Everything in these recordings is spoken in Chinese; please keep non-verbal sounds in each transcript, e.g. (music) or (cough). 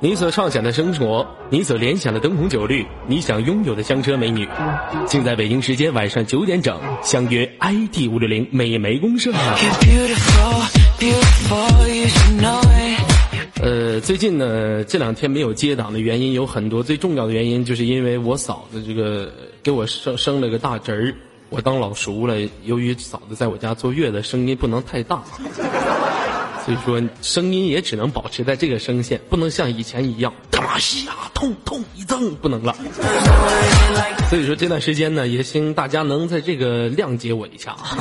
你所畅想的生活，你所联想的灯红酒绿，你想拥有的香车美女，请在北京时间晚上九点整相约 ID 五六零美眉公社。呃，最近呢，这两天没有接档的原因有很多，最重要的原因就是因为我嫂子这个给我生生了个大侄儿，我当老叔了。由于嫂子在我家坐月子，声音不能太大。所以说，声音也只能保持在这个声线，不能像以前一样，大西啊，痛痛一阵，不能了。所以说这段时间呢，也请大家能在这个谅解我一下啊。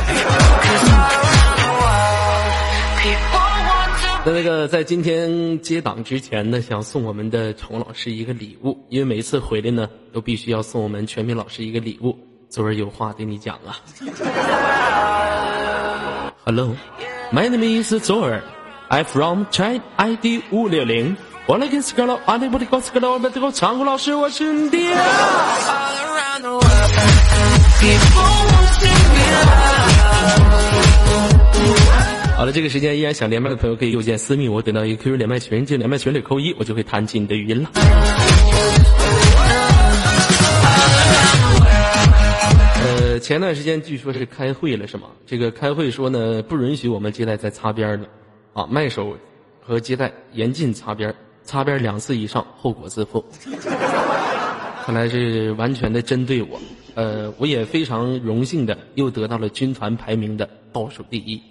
那那个在今天接档之前呢，想送我们的宠老师一个礼物，因为每次回来呢，都必须要送我们全民老师一个礼物。昨儿有话对你讲啊。Hello，my name is Zuer，I'm from China ID 五六零，我来跟斯卡罗阿里布里高斯卡罗，我们这个唱歌老师我是你爹。好了，这个时间依然想连麦的朋友可以右键私密我，等到一个 QQ 连麦群，进连麦群里扣一，我就会弹起你的语音了。前段时间据说是开会了是吗？这个开会说呢，不允许我们接待再擦边的。啊，卖手和接待严禁擦边，擦边两次以上，后果自负。看来是完全的针对我，呃，我也非常荣幸的又得到了军团排名的倒数第一。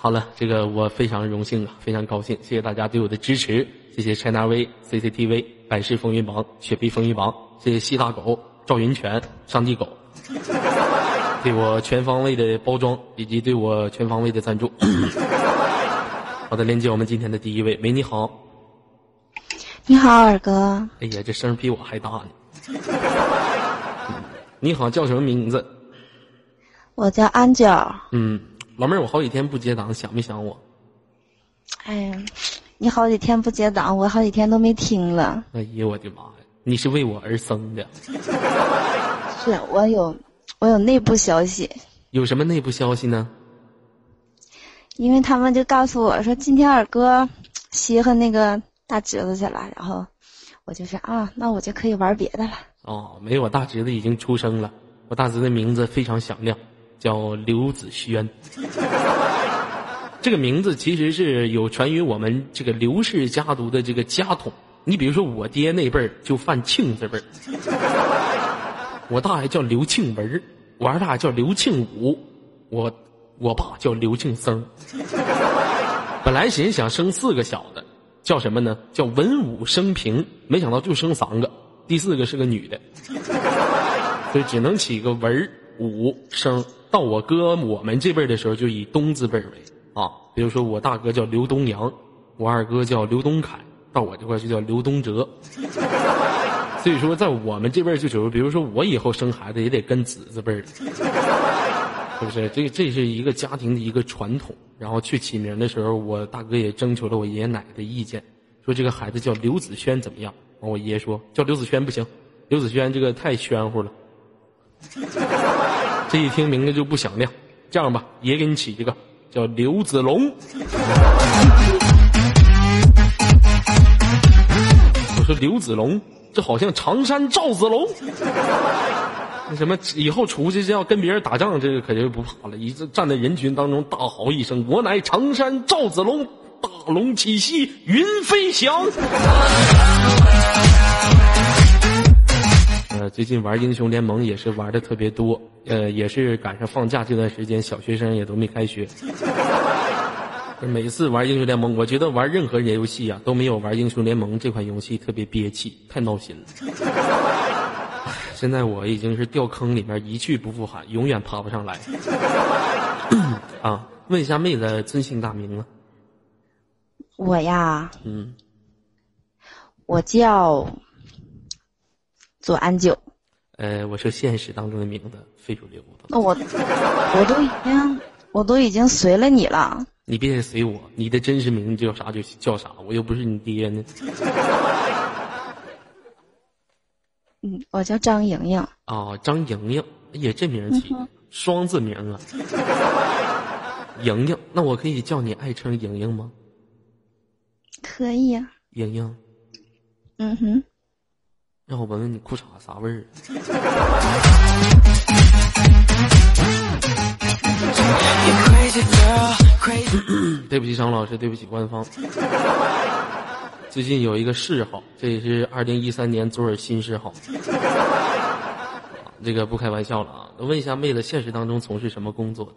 好了，这个我非常荣幸啊，非常高兴，谢谢大家对我的支持，谢谢 ChinaV、CCTV、百事风云榜、雪碧风云榜，谢谢西大狗、赵云泉、上帝狗。对我全方位的包装，以及对我全方位的赞助。好的，连接我们今天的第一位，喂，你好。你好，二哥。哎呀，这声比我还大呢。你好，叫什么名字？我叫安九。嗯，老妹儿，我好几天不接档，想没想我？哎呀，你好几天不接档，我好几天都没听了。哎呀，我的妈呀！你是为我而生的。是我有。我有内部消息，有什么内部消息呢？因为他们就告诉我说，今天二哥稀罕那个大侄子去了，然后我就说啊，那我就可以玩别的了。哦，没有，我大侄子已经出生了。我大侄子的名字非常响亮，叫刘子轩。(laughs) 这个名字其实是有传于我们这个刘氏家族的这个家统。你比如说，我爹那辈儿就犯庆字辈儿。(laughs) 我大爷叫刘庆文，我二大爷叫刘庆武，我我爸叫刘庆生。本来寻思想生四个小的，叫什么呢？叫文武生平，没想到就生三个，第四个是个女的，所以只能起个文武生。到我哥我们这辈的时候，就以东字辈为啊，比如说我大哥叫刘东阳，我二哥叫刘东凯，到我这块就叫刘东哲。所以说，在我们这边就属于，比如说我以后生孩子也得跟子字辈儿，是不是？这这是一个家庭的一个传统。然后去起名的时候，我大哥也征求了我爷爷奶奶的意见，说这个孩子叫刘子轩怎么样？完，我爷爷说叫刘子轩不行，刘子轩这个太玄乎了。这一听名字就不响亮，这样吧，爷给你起一个叫刘子龙。说刘子龙。这好像常山赵子龙，那什么以后出去要跟别人打仗，这个可就不怕了。一站在人群当中大吼一声：“我乃常山赵子龙，大龙起兮云飞翔。”呃，最近玩英雄联盟也是玩的特别多，呃，也是赶上放假这段时间，小学生也都没开学。每次玩英雄联盟，我觉得玩任何游戏啊都没有玩英雄联盟这款游戏特别憋气，太闹心了。(laughs) 现在我已经是掉坑里面一去不复返，永远爬不上来。(coughs) 啊，问一下妹子尊姓大名啊？我呀，嗯，我叫左安九。呃，我说现实当中的名字，非主流的。那我我都已经我都已经随了你了。你别随我，你的真实名字叫啥就叫啥，我又不是你爹呢。(laughs) 嗯，我叫张莹莹。啊，张莹莹，哎呀，这名起双字名啊。(laughs) 莹莹，那我可以叫你爱称莹莹吗？可以呀、莹莹，嗯哼，让我闻闻你裤衩啥味儿。(clears throat) 对不起，张老师，对不起，官方。最近有一个嗜好，这也是二零一三年左耳新嗜好。这个不开玩笑了啊！问一下妹子，现实当中从事什么工作的？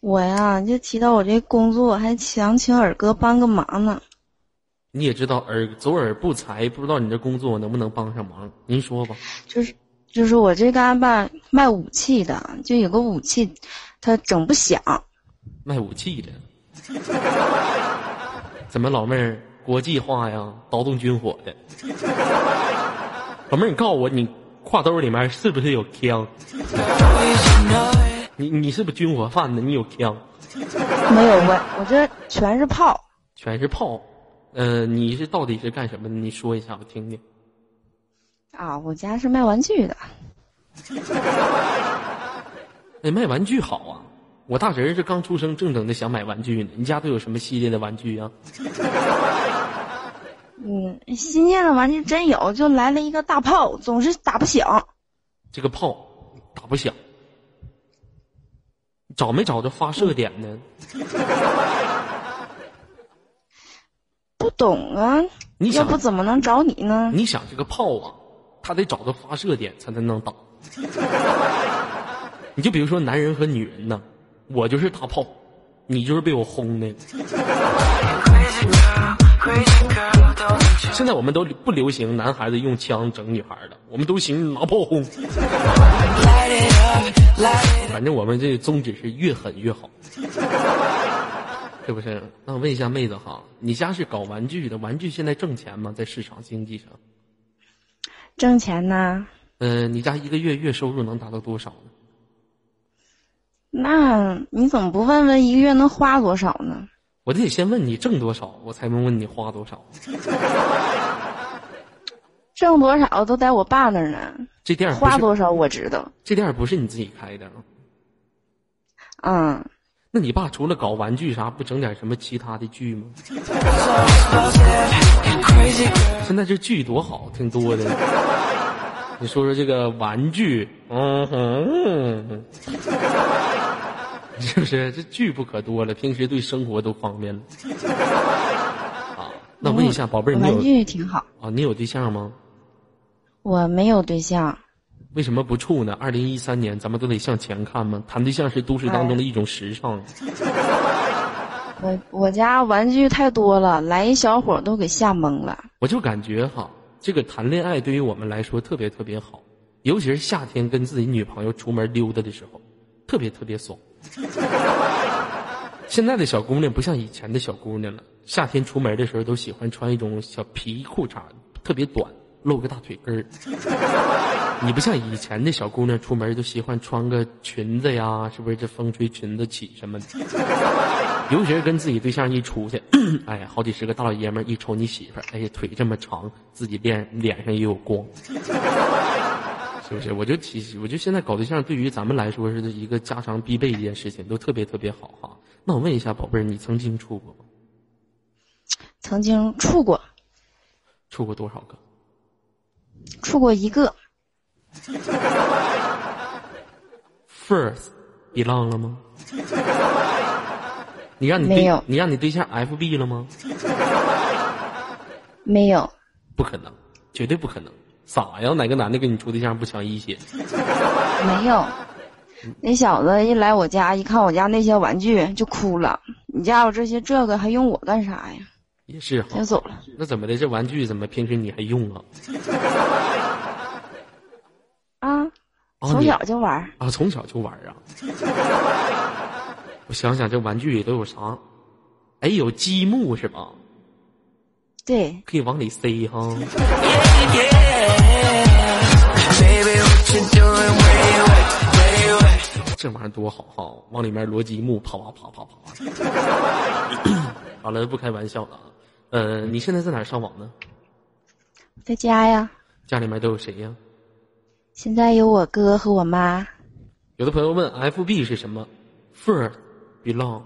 我呀就提到我这工作，还想请尔哥帮个忙呢。你也知道耳左耳不才，不知道你这工作能不能帮上忙？您说吧。就是就是我这嘎吧卖武器的，就有个武器，它整不响。卖武器的，怎么老妹儿国际化呀？劳动军火的，老妹儿，你告诉我，你挎兜里面是不是有枪？你你是不是军火贩子？你有枪？(laughs) 没有我我这全是炮。全是炮。呃，你是到底是干什么的？你说一下，我听听。啊，我家是卖玩具的。哎，卖玩具好啊！我大侄儿是刚出生，正整的想买玩具呢。你家都有什么系列的玩具啊？(laughs) 嗯，新建的玩具真有，就来了一个大炮，总是打不响。这个炮打不响，找没找着发射点呢？(laughs) 不懂啊，你要不怎么能找你呢？你想这个炮啊，它得找到发射点才能能打。(laughs) 你就比如说男人和女人呢，我就是大炮，你就是被我轰的。现在我们都不流行男孩子用枪整女孩了，我们都行拿炮轰。反正我们这宗旨是越狠越好，(laughs) 是不是？那我问一下妹子哈，你家是搞玩具的，玩具现在挣钱吗？在市场经济上？挣钱呢？呃，你家一个月月收入能达到多少呢？那你怎么不问问一个月能花多少呢？我得先问你挣多少，我才能问你花多少。(laughs) 挣多少都在我爸那儿呢，这店儿花多少我知道。这店儿不是你自己开的啊？嗯，那你爸除了搞玩具啥，不整点什么其他的剧吗？(laughs) 现在这剧多好，挺多的。你说说这个玩具，嗯哼，(laughs) 是不是？这剧不可多了，平时对生活都方便了。(laughs) 啊，那问一下，宝贝儿，你玩具挺好。啊？你有对象吗？我没有对象，为什么不处呢？二零一三年，咱们都得向前看嘛。谈对象是都市当中的一种时尚。我我家玩具太多了，来一小伙都给吓懵了。我就感觉哈，这个谈恋爱对于我们来说特别特别好，尤其是夏天跟自己女朋友出门溜达的时候，特别特别爽。(laughs) 现在的小姑娘不像以前的小姑娘了，夏天出门的时候都喜欢穿一种小皮裤衩，特别短，露个大腿根。(laughs) 你不像以前的小姑娘出门都喜欢穿个裙子呀，是不是？这风吹裙子起什么的。尤其是跟自己对象一出去，哎呀，好几十个大老爷们儿一瞅你媳妇儿，哎呀，腿这么长，自己脸脸上也有光，(laughs) 是不是？我就其实，我就现在搞对象对于咱们来说是一个家常必备一件事情，都特别特别好哈。那我问一下宝贝儿，你曾经处过吗？曾经处过，处过多少个？处过一个，First，belong 了吗？你让你对没有你让你对象 FB 了吗？没有，不可能，绝对不可能。傻呀？哪个男的跟你处对象不强一些？没有。那小子一来我家，一看我家那些玩具就哭了。你家有这些这个，还用我干啥呀？也是哈就。走了。那怎么的？这玩具怎么平时你还用啊？啊，从小就玩儿。啊，从小就玩啊。我想想，这玩具里都有啥？哎，有积木是吧？对，可以往里塞哈。这玩意儿多好哈！往里面摞积木，啪啪啪啪啪。(coughs) 好了，不开玩笑了啊。呃，你现在在哪儿上网呢？在家呀。家里面都有谁呀？现在有我哥和我妈。有的朋友问 FB 是什么？First belong。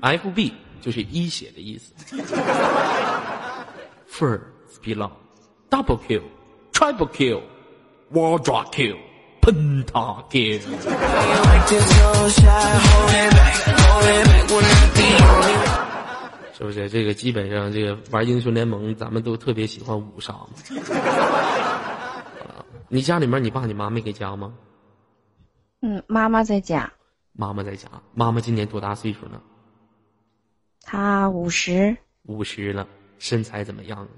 F B 就是一血的意思。First belong double kill triple kill quadra kill penta kill。是不是这个基本上这个玩英雄联盟，咱们都特别喜欢五杀？你家里面你爸你妈没给家吗？嗯，妈妈在家。妈妈在家。妈妈今年多大岁数呢？她五十。五十了，身材怎么样啊？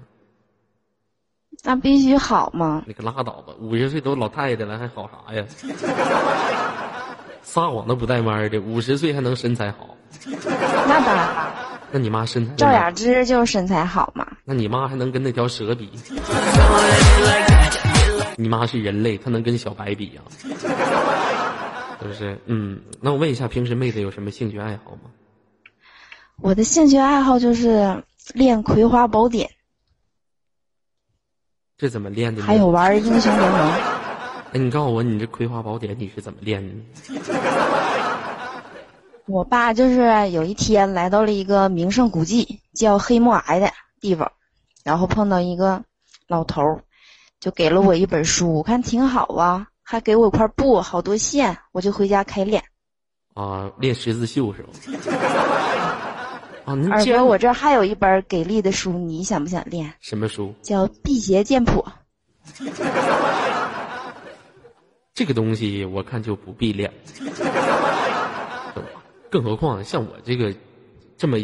那必须好嘛！你可拉倒吧，五十岁都老太太了，还好啥呀？(laughs) 撒谎都不带弯的，五十岁还能身材好？那当然。那你妈身材？赵雅芝就是身材好嘛。那你妈还能跟那条蛇比？(laughs) 你妈是人类，她能跟小白比呀？是不是？嗯，那我问一下，平时妹子有什么兴趣爱好吗？我的兴趣爱好就是练《葵花宝典》。这怎么练的？还有玩英雄联盟。哎，你告诉我，你这《葵花宝典》你是怎么练的？(laughs) 我爸就是有一天来到了一个名胜古迹，叫黑木崖的地方，然后碰到一个老头儿，就给了我一本书，我看挺好啊，还给我块布，好多线，我就回家开练。啊，练十字绣是吧？啊，二哥，我这还有一本给力的书，你想不想练？什么书？叫《辟邪剑谱》。这个东西我看就不必练。更何况像我这个这么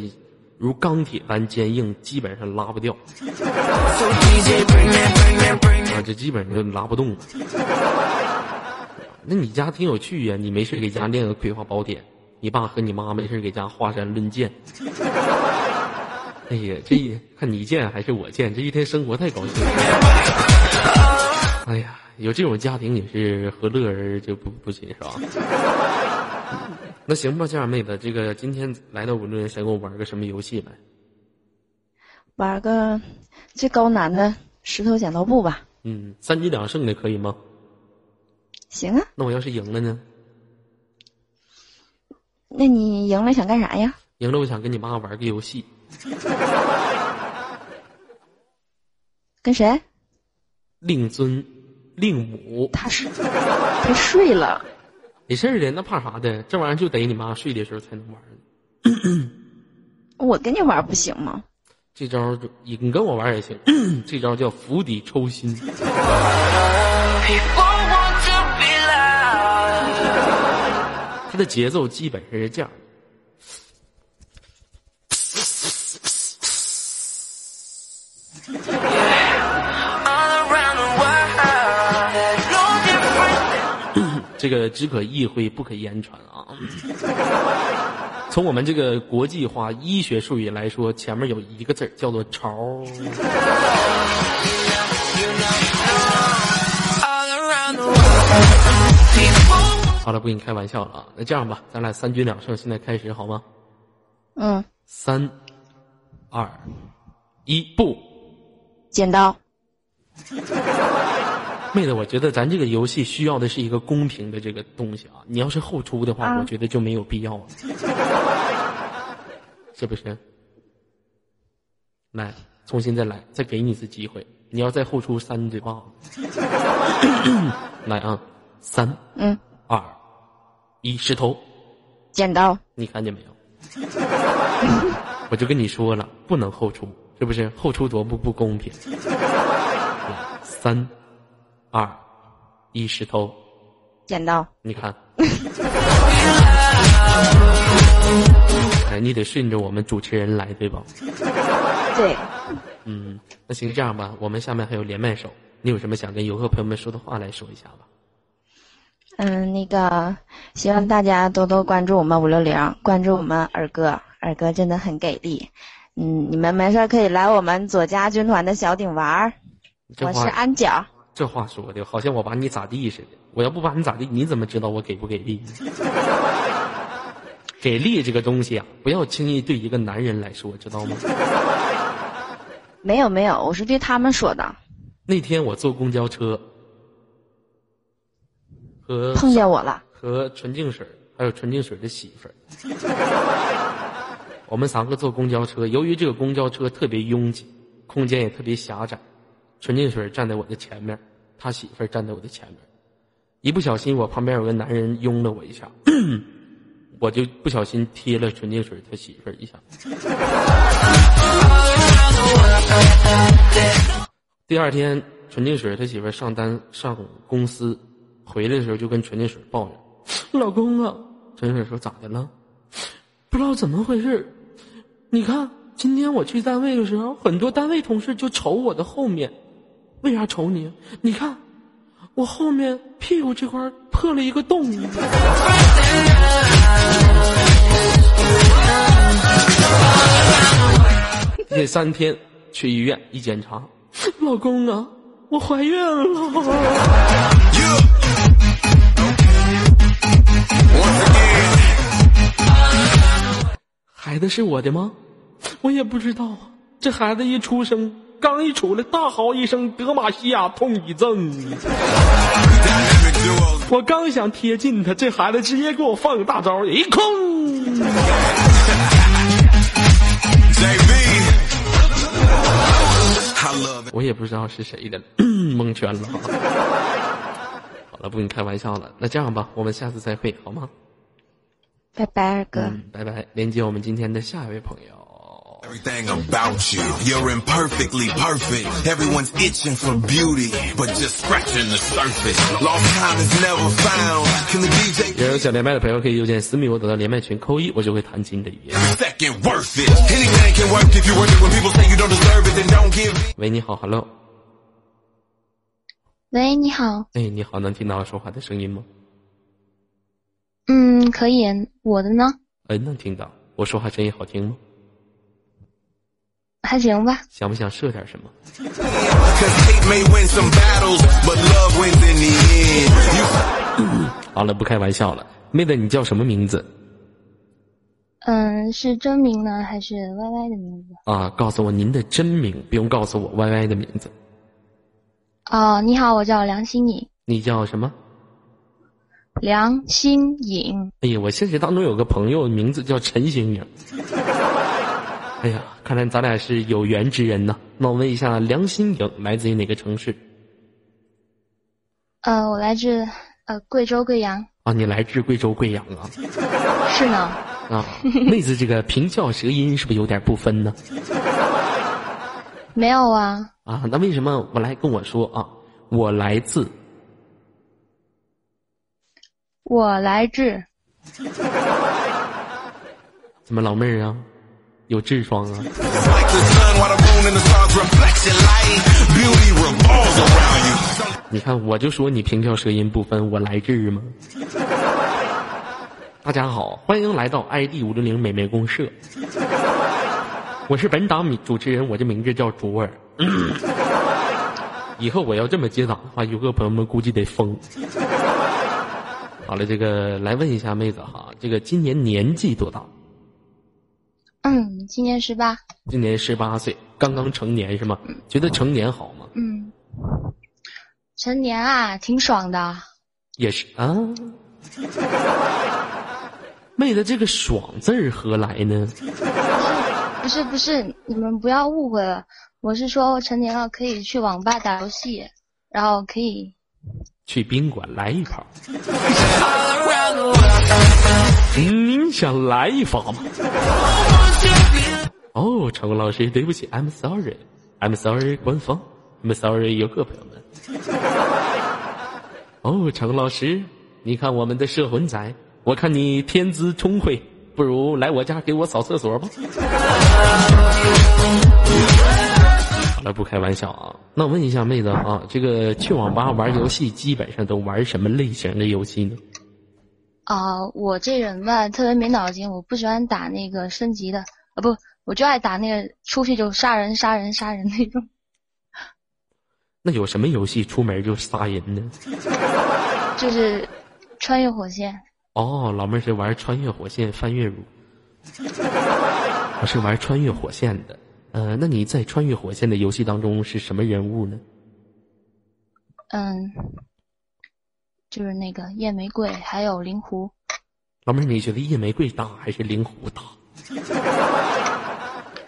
如钢铁般坚硬，基本上拉不掉。啊，这基本上就拉不动。那你家挺有趣呀，你没事给家练个《葵花宝典》，你爸和你妈没事给家华山论剑。哎呀，这一看你剑还是我剑，这一天生活太高兴了。哎呀，有这种家庭也是何乐而就不不行是吧？那行吧，这样妹子，这个今天来到我这，想跟我玩个什么游戏呗？玩个最高难的石头剪刀布吧。嗯，三局两胜的可以吗？行啊。那我要是赢了呢？那你赢了想干啥呀？赢了，我想跟你妈玩个游戏。跟谁？令尊，令母。他是，他睡了。没事的，那怕啥的？这玩意儿就得你妈睡的时候才能玩。我跟你玩不行吗？这招就你跟我玩也行。(clears throat) 这招叫釜底抽薪。它的节奏基本上是这样。(laughs) 这个只可意会不可言传啊！从我们这个国际化医学术语来说，前面有一个字叫做“潮”。好了，不跟你开玩笑了啊！那这样吧，咱俩三局两胜，现在开始好吗？嗯。三、二、一，不，剪刀。(laughs) 妹子，我觉得咱这个游戏需要的是一个公平的这个东西啊！你要是后出的话，我觉得就没有必要了，(laughs) 是不是？来，重新再来，再给你一次机会。你要再后出三嘴巴，(coughs) 来啊！三，嗯，二，一，石头，剪刀，你看见没有？(laughs) 我就跟你说了，不能后出，是不是？后出多不不公平。三。二，一石头，剪刀。你看，(laughs) 哎，你得顺着我们主持人来，对吧？对。嗯，那行，这样吧，我们下面还有连麦手，你有什么想跟游客朋友们说的话来说一下吧？嗯，那个，希望大家多多关注我们五六零，关注我们二哥，二哥真的很给力。嗯，你们没事可以来我们左家军团的小顶玩儿，我是安角。这话说的，好像我把你咋地似的。我要不把你咋地，你怎么知道我给不给力？(laughs) 给力这个东西啊，不要轻易对一个男人来说，知道吗？(laughs) 没有没有，我是对他们说的。那天我坐公交车，和碰见我了，和纯净水还还有纯净水的媳妇儿。我们三个坐公交车，由于这个公交车特别拥挤，空间也特别狭窄，纯净水站在我的前面，他媳妇儿站在我的前面。一不小心，我旁边有个男人拥了我一下，(clears throat) 我就不小心贴了纯净水他媳妇儿一下。第二天，纯净水他媳妇儿上单上公司，回来的时候就跟纯净水抱怨：“ (sniffs) 老公啊，纯净水说咋的了？不知道怎么回事，你看今天我去单位的时候，很多单位同事就瞅我的后面，为啥瞅你？你看。”我后面屁股这块破了一个洞。第三天去医院一检查，老公啊，我怀孕了。孩子是我的吗？我也不知道啊。这孩子一出生。刚一出来，大嚎一声，德玛西亚痛一阵。我刚想贴近他，这孩子直接给我放个大招，一空。我也不知道是谁的，(clears throat) 蒙圈了。好了，不跟你开玩笑了。那这样吧，我们下次再会，好吗？拜拜，二哥。拜拜，连接我们今天的下一位朋友。Everything about you, you're imperfectly perfect. Everyone's itching for beauty, but just scratching the surface. Lost time is never found. Can the DJ? 也有想连麦的朋友可以右键私密我得到连麦群扣一，我就会弹琴的语言。Second worth it. Anything can work if you work it. When people say you don't deserve it, then don't give it. 喂，你好，Hello。喂，你好。哎，你好，能听到我说话的声音吗？嗯，可以。我的呢？哎，能听到。我说话声音好听吗？还行吧。想不想射点什么？好了，不开玩笑了。妹子，你叫什么名字？嗯，是真名呢，还是 YY 的名字？啊，告诉我您的真名，不用告诉我 YY 的名字。哦，你好，我叫梁心颖。你叫什么？梁新颖。哎呀，我现实当中有个朋友，名字叫陈新颖。(laughs) 哎呀，看来咱俩是有缘之人呐。那我问一下，梁新颖来自于哪个城市？呃，我来自呃贵州贵阳。啊，你来自贵州贵阳啊？是呢。啊，妹子，这个平翘舌音是不是有点不分呢？(laughs) 没有啊。啊，那为什么我来跟我说啊？我来自。我来治。怎么，老妹儿啊？有痔疮啊！你看，我就说你平翘舌音不分，我来治吗？大家好，欢迎来到 ID 五六零美美公社。我是本档主持人，我这名字叫卓尔。以后我要这么接档的话，游客朋友们估计得疯。好了，这个来问一下妹子哈，这个今年年纪多大？嗯，今年十八。今年十八岁，刚刚成年是吗？觉得成年好吗？嗯，成年啊，挺爽的。也是啊。(laughs) 妹子，这个“爽”字儿何来呢？不是不是，你们不要误会了。我是说，成年了可以去网吧打游戏，然后可以去宾馆来一炮。您想来一发吗？(laughs) 哦，成功老师，对不起，I'm sorry，I'm sorry，官方，I'm sorry，游客朋友们。(laughs) 哦，成功老师，你看我们的摄魂仔，我看你天资聪慧，不如来我家给我扫厕所吧。好了，不开玩笑啊。那我问一下妹子啊，这个去网吧玩游戏，基本上都玩什么类型的游戏呢？啊，我这人吧，特别没脑筋，我不喜欢打那个升级的，啊不，我就爱打那个出去就杀人、杀人、杀人那种。那有什么游戏出门就杀人呢？(laughs) 就是穿越火线。哦，老妹儿是玩穿越火线翻越乳，(laughs) 我是玩穿越火线的。呃，那你在穿越火线的游戏当中是什么人物呢？嗯。就是那个夜玫瑰，还有灵狐。老妹儿，你觉得夜玫瑰大还是灵狐大？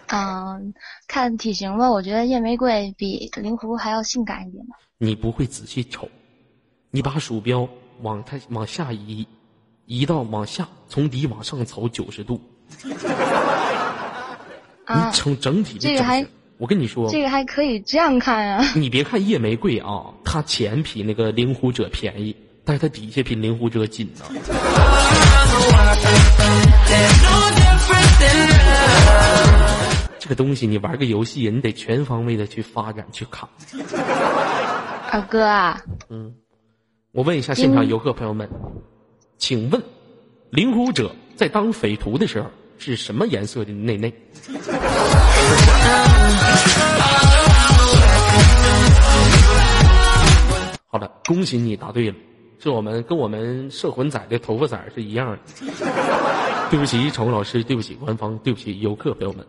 嗯，看体型吧，我觉得夜玫瑰比灵狐还要性感一点吧。你不会仔细瞅，你把鼠标往它往下移，移到往下，从底往上走九十度，啊你，从整体的这个还我跟你说，这个还可以这样看啊。你别看夜玫瑰啊，它钱比那个灵狐者便宜，但是它底下比灵狐者紧呢、这个东西你玩个游戏，你得全方位的去发展去卡。(laughs) 二哥啊，我问一下现场游客朋友们，请问，灵狐者在当匪徒的时候是什么颜色的内内？好的，恭喜你答对了，是我们跟我们摄魂仔的头发色是一样的。对不起，宠物老师，对不起官方，对不起游客朋友们。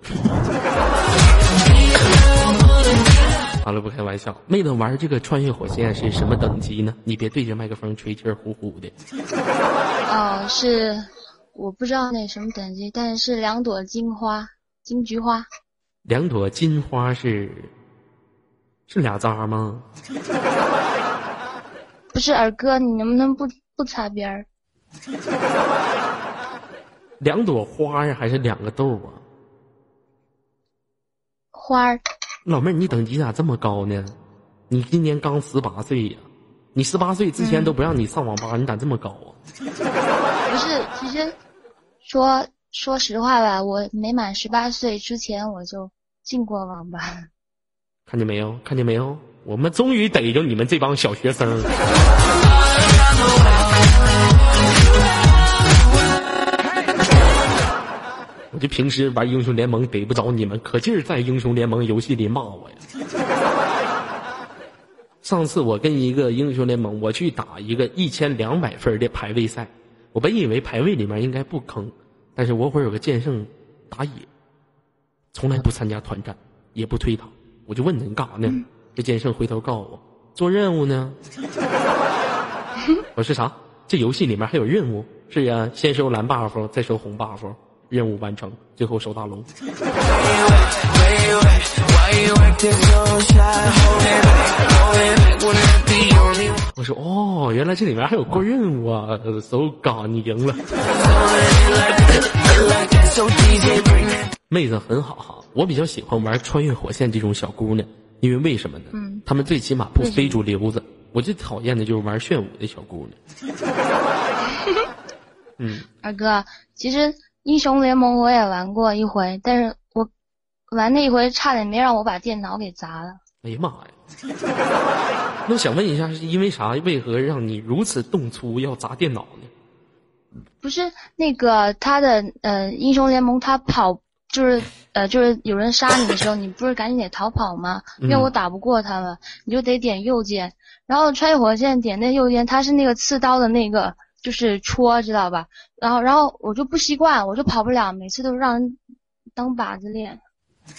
好了，不开玩笑。妹子玩这个穿越火线是什么等级呢？你别对着麦克风吹气儿呼呼的。哦，是我不知道那什么等级，但是两朵金花，金菊花。两朵金花是是俩渣吗？(laughs) 不是二哥，你能不能不不擦边儿？(laughs) 两朵花呀，还是两个豆啊？花儿老妹儿，你等级咋这么高呢？你今年刚十八岁呀？你十八岁之前都不让你上网吧，你咋这么高啊？不是，其实说说实话吧，我没满十八岁之前我就进过网吧。看见没有？看见没有？我们终于逮着你们这帮小学生儿。我就平时玩英雄联盟逮不着你们，可劲儿在英雄联盟游戏里骂我呀。上次我跟一个英雄联盟，我去打一个一千两百分的排位赛，我本以为排位里面应该不坑，但是我会有个剑圣打野，从来不参加团战，也不推塔，我就问他你干啥呢？这剑圣回头告诉我做任务呢。(laughs) 我说啥？这游戏里面还有任务？是呀，先收蓝 buff，再收红 buff，任务完成，最后守大龙。我说哦，原来这里面还有过任务啊！！So god，，你赢了。妹子很好哈，我比较喜欢玩穿越火线这种小姑娘，因为为什么呢？嗯她们最起码不非主流子。我最讨厌的就是玩炫舞的小姑娘。(laughs) 嗯，二哥，其实英雄联盟我也玩过一回，但是我玩那一回差点没让我把电脑给砸了。哎呀妈呀！(laughs) 那我想问一下，是因为啥？为何让你如此动粗要砸电脑呢？不是那个他的呃英雄联盟，他跑就是呃就是有人杀你的时候，你不是赶紧得逃跑吗？因为嗯我打不过他们，你就得点右键，然后穿越火线点那右键，它是那个刺刀的那个就是戳，知道吧？然后然后我就不习惯，我就跑不了，每次都让人当靶子练。(laughs)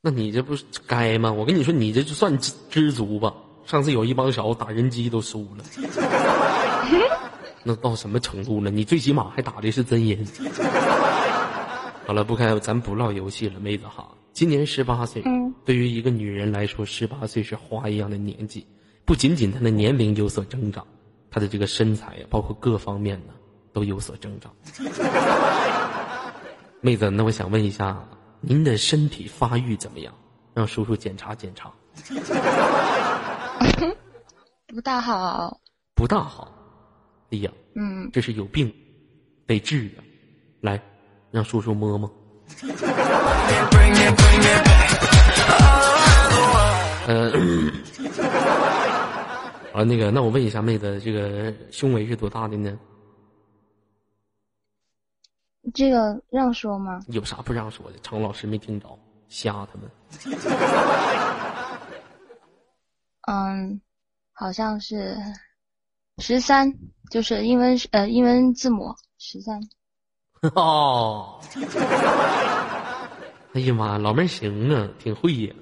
那你这不是该吗？我跟你说，你这就算知知足吧。上次有一帮小子打人机都输了，(laughs) 那到什么程度了？你最起码还打的是真人。好了，不开，咱不唠游戏了，妹子哈。今年十八岁，嗯对于一个女人来说，十八岁是花一样的年纪。不仅仅他的年龄有所增长，他的这个身材呀，包括各方面呢，都有所增长。(laughs) 妹子，那我想问一下，您的身体发育怎么样？让叔叔检查检查。不大好，不大好。哎呀，嗯，这是有病，得治啊！来，让叔叔摸摸。(coughs) 呃，啊，那个，那我问一下妹子，这个胸围是多大的呢？这个让说吗？有啥不让说的？常老师没听着，瞎他们。(laughs) 嗯，好像是十三，就是英文呃英文字母十三。(laughs) 哦，哎呀妈，老妹儿行啊，挺会呀。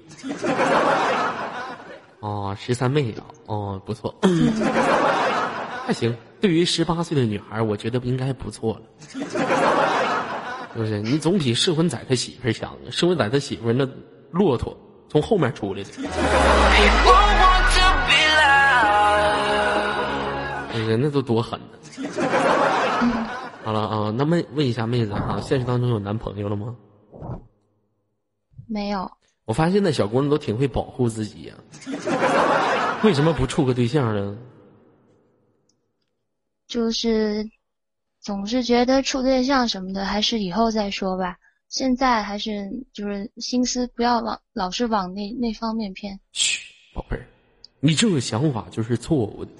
哦，十三妹啊，哦，不错，(clears throat) 还行，对于十八岁的女孩，我觉得应该不错了，是不是？你总比试婚仔他媳妇强啊！试婚仔他媳妇那骆驼从后面出来的，人那都多狠呢。好了啊，那问问一下妹子啊，现实当中有男朋友了吗？没有，我发现那小姑娘都挺会保护自己呀、为什么不处个对象呢？就是总是觉得处对象什么的，还是以后再说吧。现在还是就是心思不要往老是往那那方面偏。嘘，宝贝儿，你这个想法就是错误的。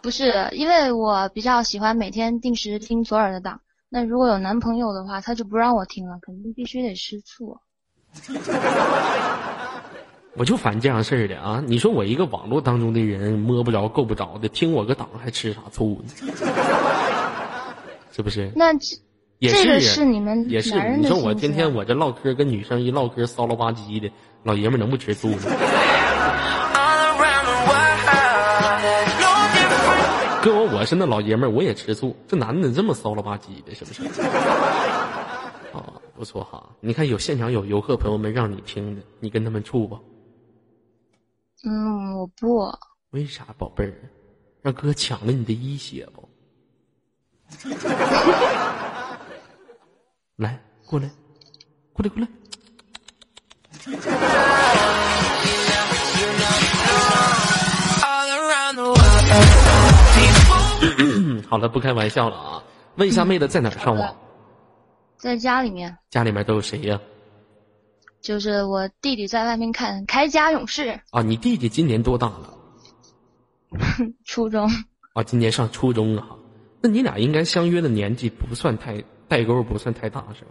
不是，因为我比较喜欢每天定时听左耳的档。那如果有男朋友的话，他就不让我听了，肯定必须得吃醋。(laughs) 我就烦这样事儿的啊！你说我一个网络当中的人摸不着够不着的，听我个档还吃啥醋呢？(laughs) 是不是？那这也这个是是你们也是你说我天天啊我这唠嗑跟女生一唠嗑骚了吧唧的，老爷们儿能不吃醋吗？我我是那老爷们儿，我也吃醋。这男的这么骚了吧唧的，是不是？(laughs) 哦，不错哈。你看有现场有游客朋友们让你听的，你跟他们处吧。嗯，我不。为啥，宝贝儿？让哥抢了你的一血不？(laughs) 来，过来，过来，过来。嗯，好了，不开玩笑了啊。问一下妹子在哪儿上网？在家里面，家里面都有谁呀、就是我弟弟在外面看《铠甲勇士》，啊？你弟弟今年多大了？(laughs) 初中。啊，今年上初中啊。那你俩应该相约的年纪不算太代沟，不算太大，是吗？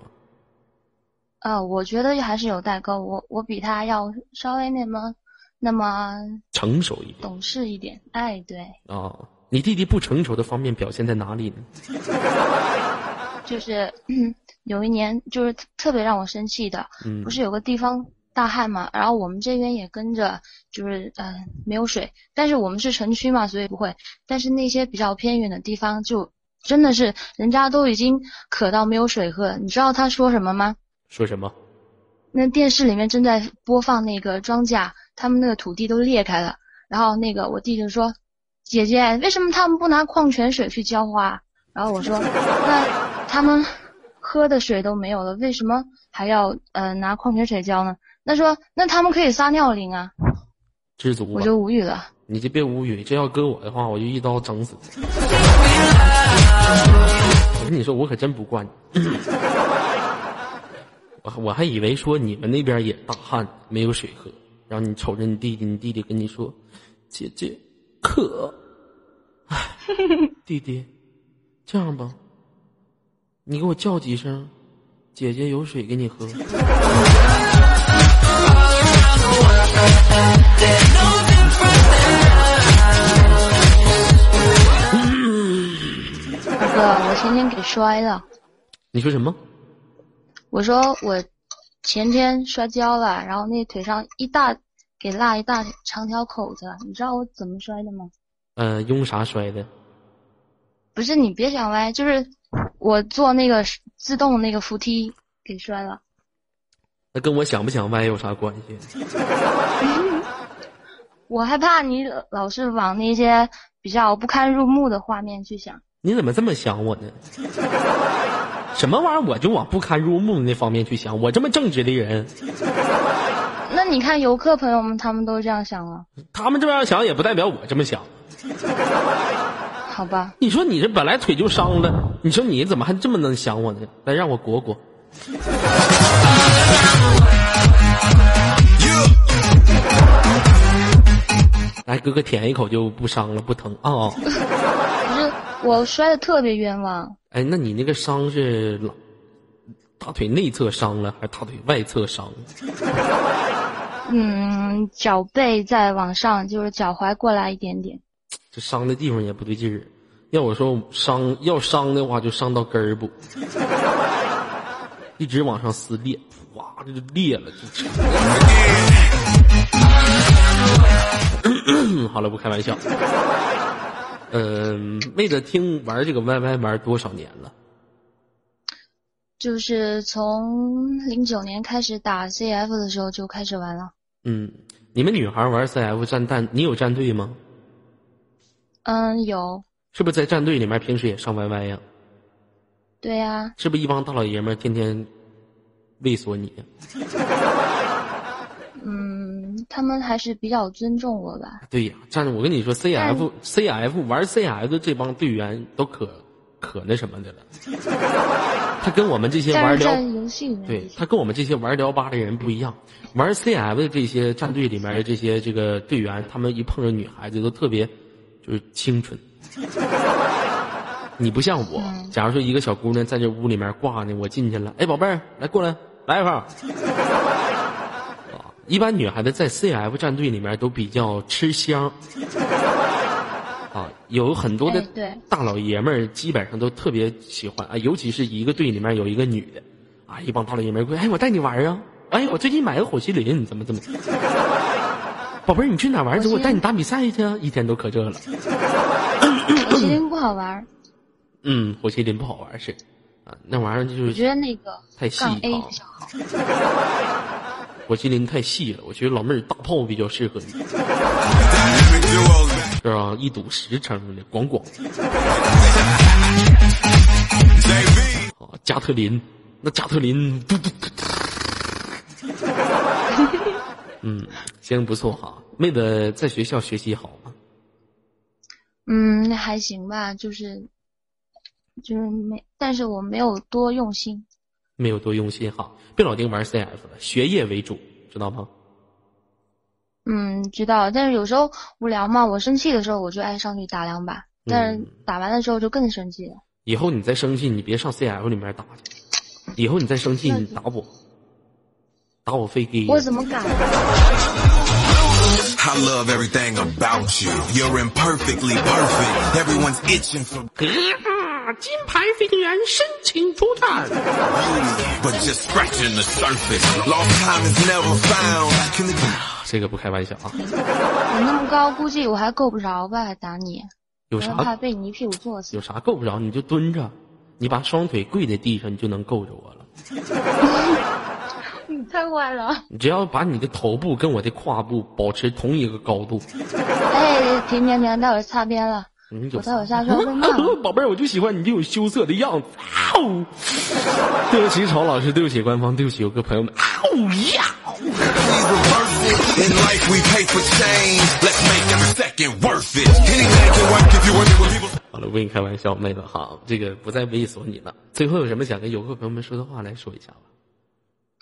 啊，我觉得还是有代沟。我我比他要稍微那么那么成熟一点懂事一点。哎，对，啊。你弟弟不成熟的方面表现在哪里呢？就是、嗯、有一年就是特特别让我生气的，嗯不是有个地方大旱嘛，然后我们这边也跟着就是呃没有水，但是我们是城区嘛，所以不会。但是那些比较偏远的地方就真的是人家都已经渴到没有水喝了。你知道他说什么吗？说什么？那电视里面正在播放那个庄稼，他们那个土地都裂开了，然后那个我弟就说：“姐姐，为什么他们不拿矿泉水去浇花？”然后我说：“那他们喝的水都没有了，为什么还要呃拿矿泉水浇呢？”那说：“那他们可以撒尿淋啊。知足”吧。我就无语了。你就别无语，这要搁我的话，我就一刀整死你。我跟你说，我可真不惯你。(coughs) 我我还以为说你们那边也大旱，没有水喝，然后你瞅着你弟弟，你弟弟跟你说：“姐姐渴。”唉，弟弟，这样吧，你给我叫几声，姐姐有水给你喝。大哥，我前天给摔了。你说什么？我说我前天摔跤了，然后那腿上一大给落一大长条口子，你知道我怎么摔的吗？呃，用啥摔的？不是你别想歪，就是我坐那个自动那个扶梯给摔了。那跟我想不想歪有啥关系？(laughs) 我害怕你老是往那些比较不堪入目的画面去想。你怎么这么想我呢？(laughs) 什么玩意儿？我就往不堪入目的那方面去想。我这么正直的人，那你看游客朋友们他们都这样想了，他们这样想也不代表我这么想。好吧？你说你这本来腿就伤了，你说你怎么还这么能想我呢？来，让我裹裹。来，哥哥舔一口就不伤了，不疼啊、不是我摔的特别冤枉，哎，那你那个伤是大腿内侧伤了，还是大腿外侧伤了？嗯，脚背再往上就是脚踝过来一点点。这伤的地方也不对劲儿。要我说伤要伤的话，就伤到根儿部，(laughs) 一直往上撕裂，哇，这就裂了，这 (coughs) 好了，不开玩笑。嗯、妹子听玩这个 YY 玩多少年了？就是从零九年开始打 CF 的时候就开始玩了。嗯，你们女孩玩 CF 战战，你有战队吗？嗯，有，是不是在战队里面平时也上 YY 呀、对呀、是不是一帮大老爷们儿天天猥琐你？(laughs) 嗯，他们还是比较尊重我吧。对呀，战我跟你说，CF CF 玩 CF 这帮队员都可可那什么的了。他跟我们这些玩聊对他跟我们这些玩聊吧的人不一样，玩 CF 的这些战队里面的这些这个队员，他们一碰着女孩子都特别就是清纯。(laughs) 你不像我，假如说一个小姑娘在这屋里面挂呢，我进去了，哎，宝贝儿，来过来，来一炮。(laughs) 啊，一般女孩子在 CF 战队里面都比较吃香。啊，有很多的大老爷们儿基本上都特别喜欢啊，尤其是一个队里面有一个女的，啊，一帮大老爷们儿过来，哎，我带你玩儿啊，哎，我最近买个火麒麟，怎么怎么，(laughs) 宝贝儿，你去哪玩儿去？我带你打比赛去啊，一天都可这了。火麒麟不好玩儿，嗯，火麒麟不好玩儿是，啊，那玩意儿就是我觉得那个太细。(laughs) 火麒麟太细了，我觉得老妹儿大炮比较适合你，是啊？一堵十成的，咣咣啊，加特林，那加特林，嘟嘟嘟嘟。嗯，行，不错哈。妹子在学校学习好吗？嗯，还行吧，就是就是没，但是我没有多用心。没有多用心哈，别老盯玩 CF 了，学业为主，知道吗？嗯，知道，但是有时候无聊嘛，我生气的时候我就爱上去打两把，但是嗯打完了之后就更生气了。以后你再生气，你别上 CF 里面打去。以后你再生气，你打我，打我飞机。我怎么敢？I love everything about you. You're imperfectly perfect. Everyone's itching for (laughs) 啊！金牌飞行员申请出战。这个不开玩笑啊，你那么高，估计我还够不着吧？打你，有啥怕被你一屁股坐死有。啥够不着你就蹲着，你把双腿跪在地上，你就能够着我了。(laughs) 你太坏了！你只要把你的头部跟我的胯部保持同一个高度，哎，停停停，待会儿擦边了。我在我下，(laughs) 宝贝儿，我就喜欢你这种羞涩的样子。对不起，曹老师，对不起，官方，对不起，游客朋友们。好了，我跟你开玩笑，妹子好，这个不再猥琐你了。最后有什么想跟游客朋友们说的话来说一下吧？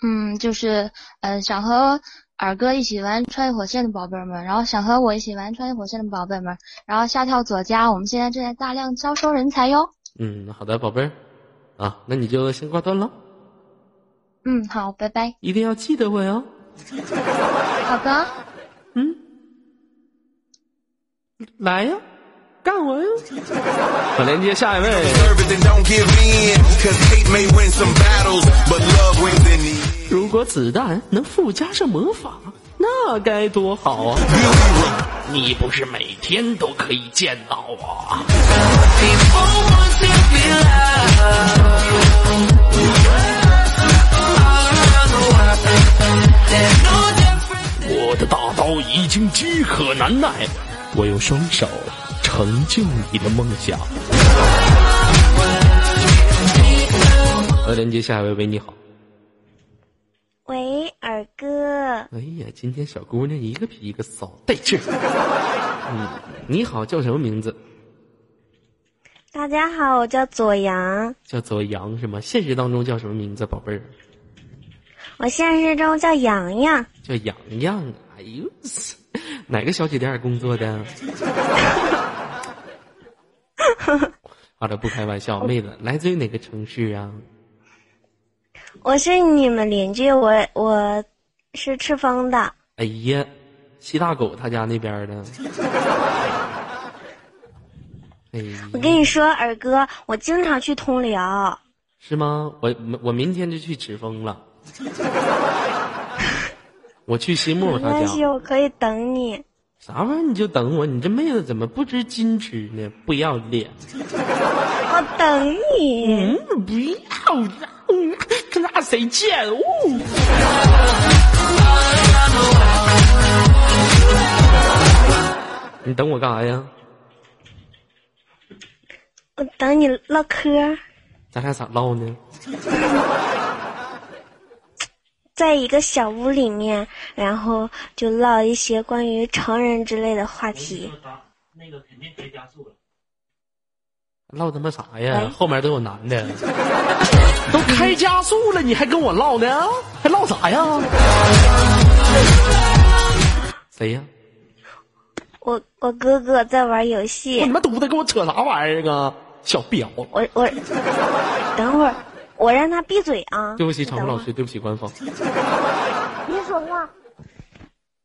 嗯，就是呃，想和。尔哥一起玩穿越火线的宝贝儿们，然后想和我一起玩穿越火线的宝贝们，然后下跳左家，我们现在正在大量招收人才哟。嗯，好的，宝贝儿，啊，那你就先挂断了，嗯，好，拜拜。一定要记得我哟。好的。嗯，来呀，干我呀！(laughs) 我，连接下一位。如果子弹能附加上魔法那该多好啊！你不是每天都可以见到我。我的大刀已经饥渴难耐我用双手成就你的梦想。来连接下一位喂你好。喂，尔哥，哎呀，今天小姑娘一个比一个骚，带劲儿。(laughs) 嗯，你好，叫什么名字？大家好，我叫左阳，叫左阳是吗？现实当中叫什么名字，宝贝儿？我现实中叫洋洋，叫洋洋。哎呦，(laughs) 哪个小酒店工作的？(laughs) 好了，不开玩笑，妹子，来自于哪个城市啊？我是你们邻居，我我是赤峰的，哎呀，西大狗他家那边的。(laughs) 哎呀，我跟你说，二哥，我经常去通辽，是吗？我我明天就去赤峰了。(laughs) 我去西木他没关系，我可以等你。啥玩意儿？你就等我，你这妹子怎么不知矜持呢？不要脸！(laughs) 我等你。嗯，不要，那谁贱？哦，(laughs) 你等我干啥呀？我等你唠嗑，咱俩咋唠呢？(laughs) 在一个小屋里面，然后就唠一些关于成人之类的话题。那个肯定可以加速了。唠他妈啥呀喂？后面都有男的，(laughs) 都开加速了，你还跟我唠呢？还唠啥呀？谁呀？我我哥哥在玩游戏我你，妈犊子，跟我扯啥玩意儿啊？小婊！我我等会儿我让他闭嘴啊！(laughs) 对不起，场控老师，对不起，官方。别说话。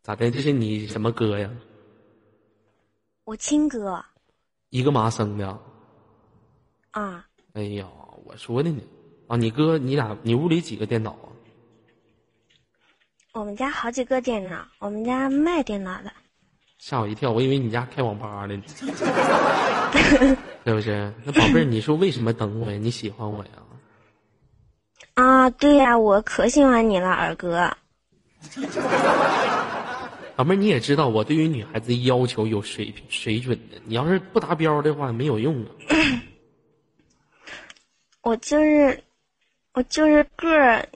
咋的？这是你什么哥呀？我亲哥一个妈生的？啊，哎呀，我说的呢。啊，你哥，你俩，你屋里几个电脑啊？我们家好几个电脑，我们家卖电脑的。吓我一跳，我以为你家开网吧呢。(laughs) 是不是？那宝贝儿，你说为什么等我呀？你喜欢我呀？啊，对呀、我可喜欢你了，二哥。老妹儿，你也知道我对于女孩子要求有水平水准的，你要是不达标的话，没有用啊。(laughs) 我就是我就是个儿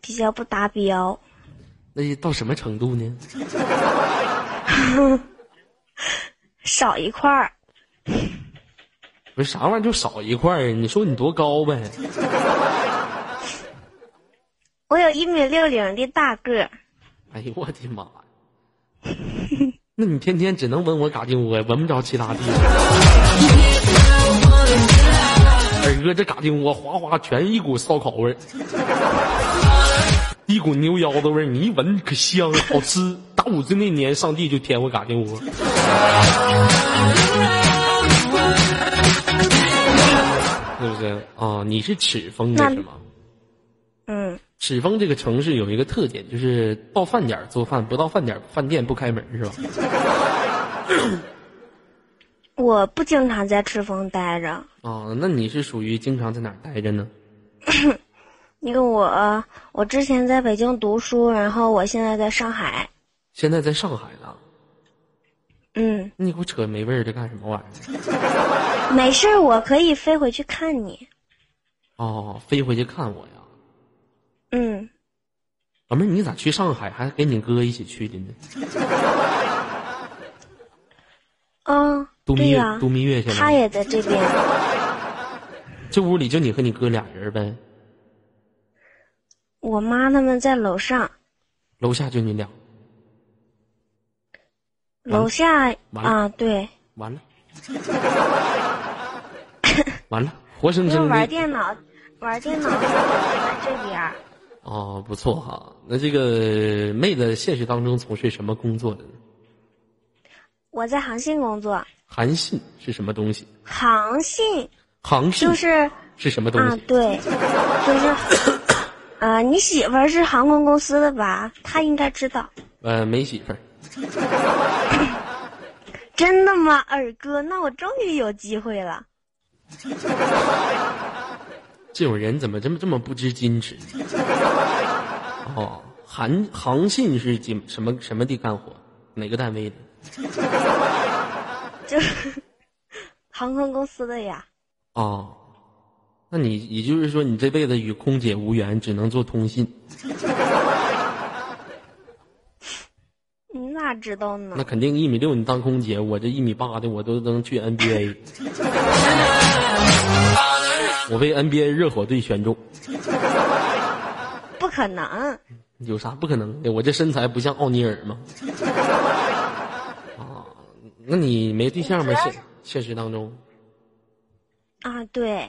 比较不达标，那到什么程度呢？(laughs) 少一块儿。不是啥玩意儿就少一块儿，你说你多高呗？(laughs) 我有一米六零的大个儿，哎呦我的妈呀！(laughs) 那你天天只能闻我嘎丁窝，闻不着其他地方。二哥这嘎丁窝哗哗全一股烧烤味儿，一股牛腰子味儿，你一闻可香，好吃。大五岁那年，上帝就添我嘎丁窝。是不是啊？你是赤峰的是吗？嗯，赤峰这个城市有一个特点，就是到饭点儿做饭，不到饭点儿饭店不开门，是吧？我不经常在赤峰待着，哦，那你是属于经常在哪儿待着呢？(laughs) 因为我我之前在北京读书，然后我现在在上海。现在在上海呢。嗯，你给我扯没味儿的干什么玩意儿？(laughs) 没事儿，我可以飞回去看你。哦，飞回去看我呀？嗯，老妹儿，你咋去上海还跟你哥一起去的呢？啊，(laughs) 度蜜月，对呀、度蜜月去了。他也在这边。这屋里就你和你哥俩人呗，我妈他们在楼上，楼下就你俩。楼下啊，对，完了，(laughs) 完了，活生因为玩电脑，玩电脑在这边儿。哦，不错哈。那这个妹子现实当中从事什么工作的呢？我在航信工作，韩信是什么东西？航信航信就是是什么东西？，啊对，就是，啊，你媳妇儿是航空公司的吧？她应该知道。呃，没媳妇儿。(coughs) 真的吗，二哥？那我终于有机会了。这种人怎么这么这么不知矜持？哦，韩航信是几什么什么地干活？哪个单位的？就是 (laughs) 航空公司的呀。哦，那你也就是说，你这辈子与空姐无缘，只能做通信。你哪知道呢那？肯定一米六，你当空姐，我这一米八的，我都能去 NBA。(laughs) 我被 NBA 热火队选中，不可能。有啥不可能的？我这身材不像奥尼尔吗？啊，那你没对象吗？现现实当中啊，对，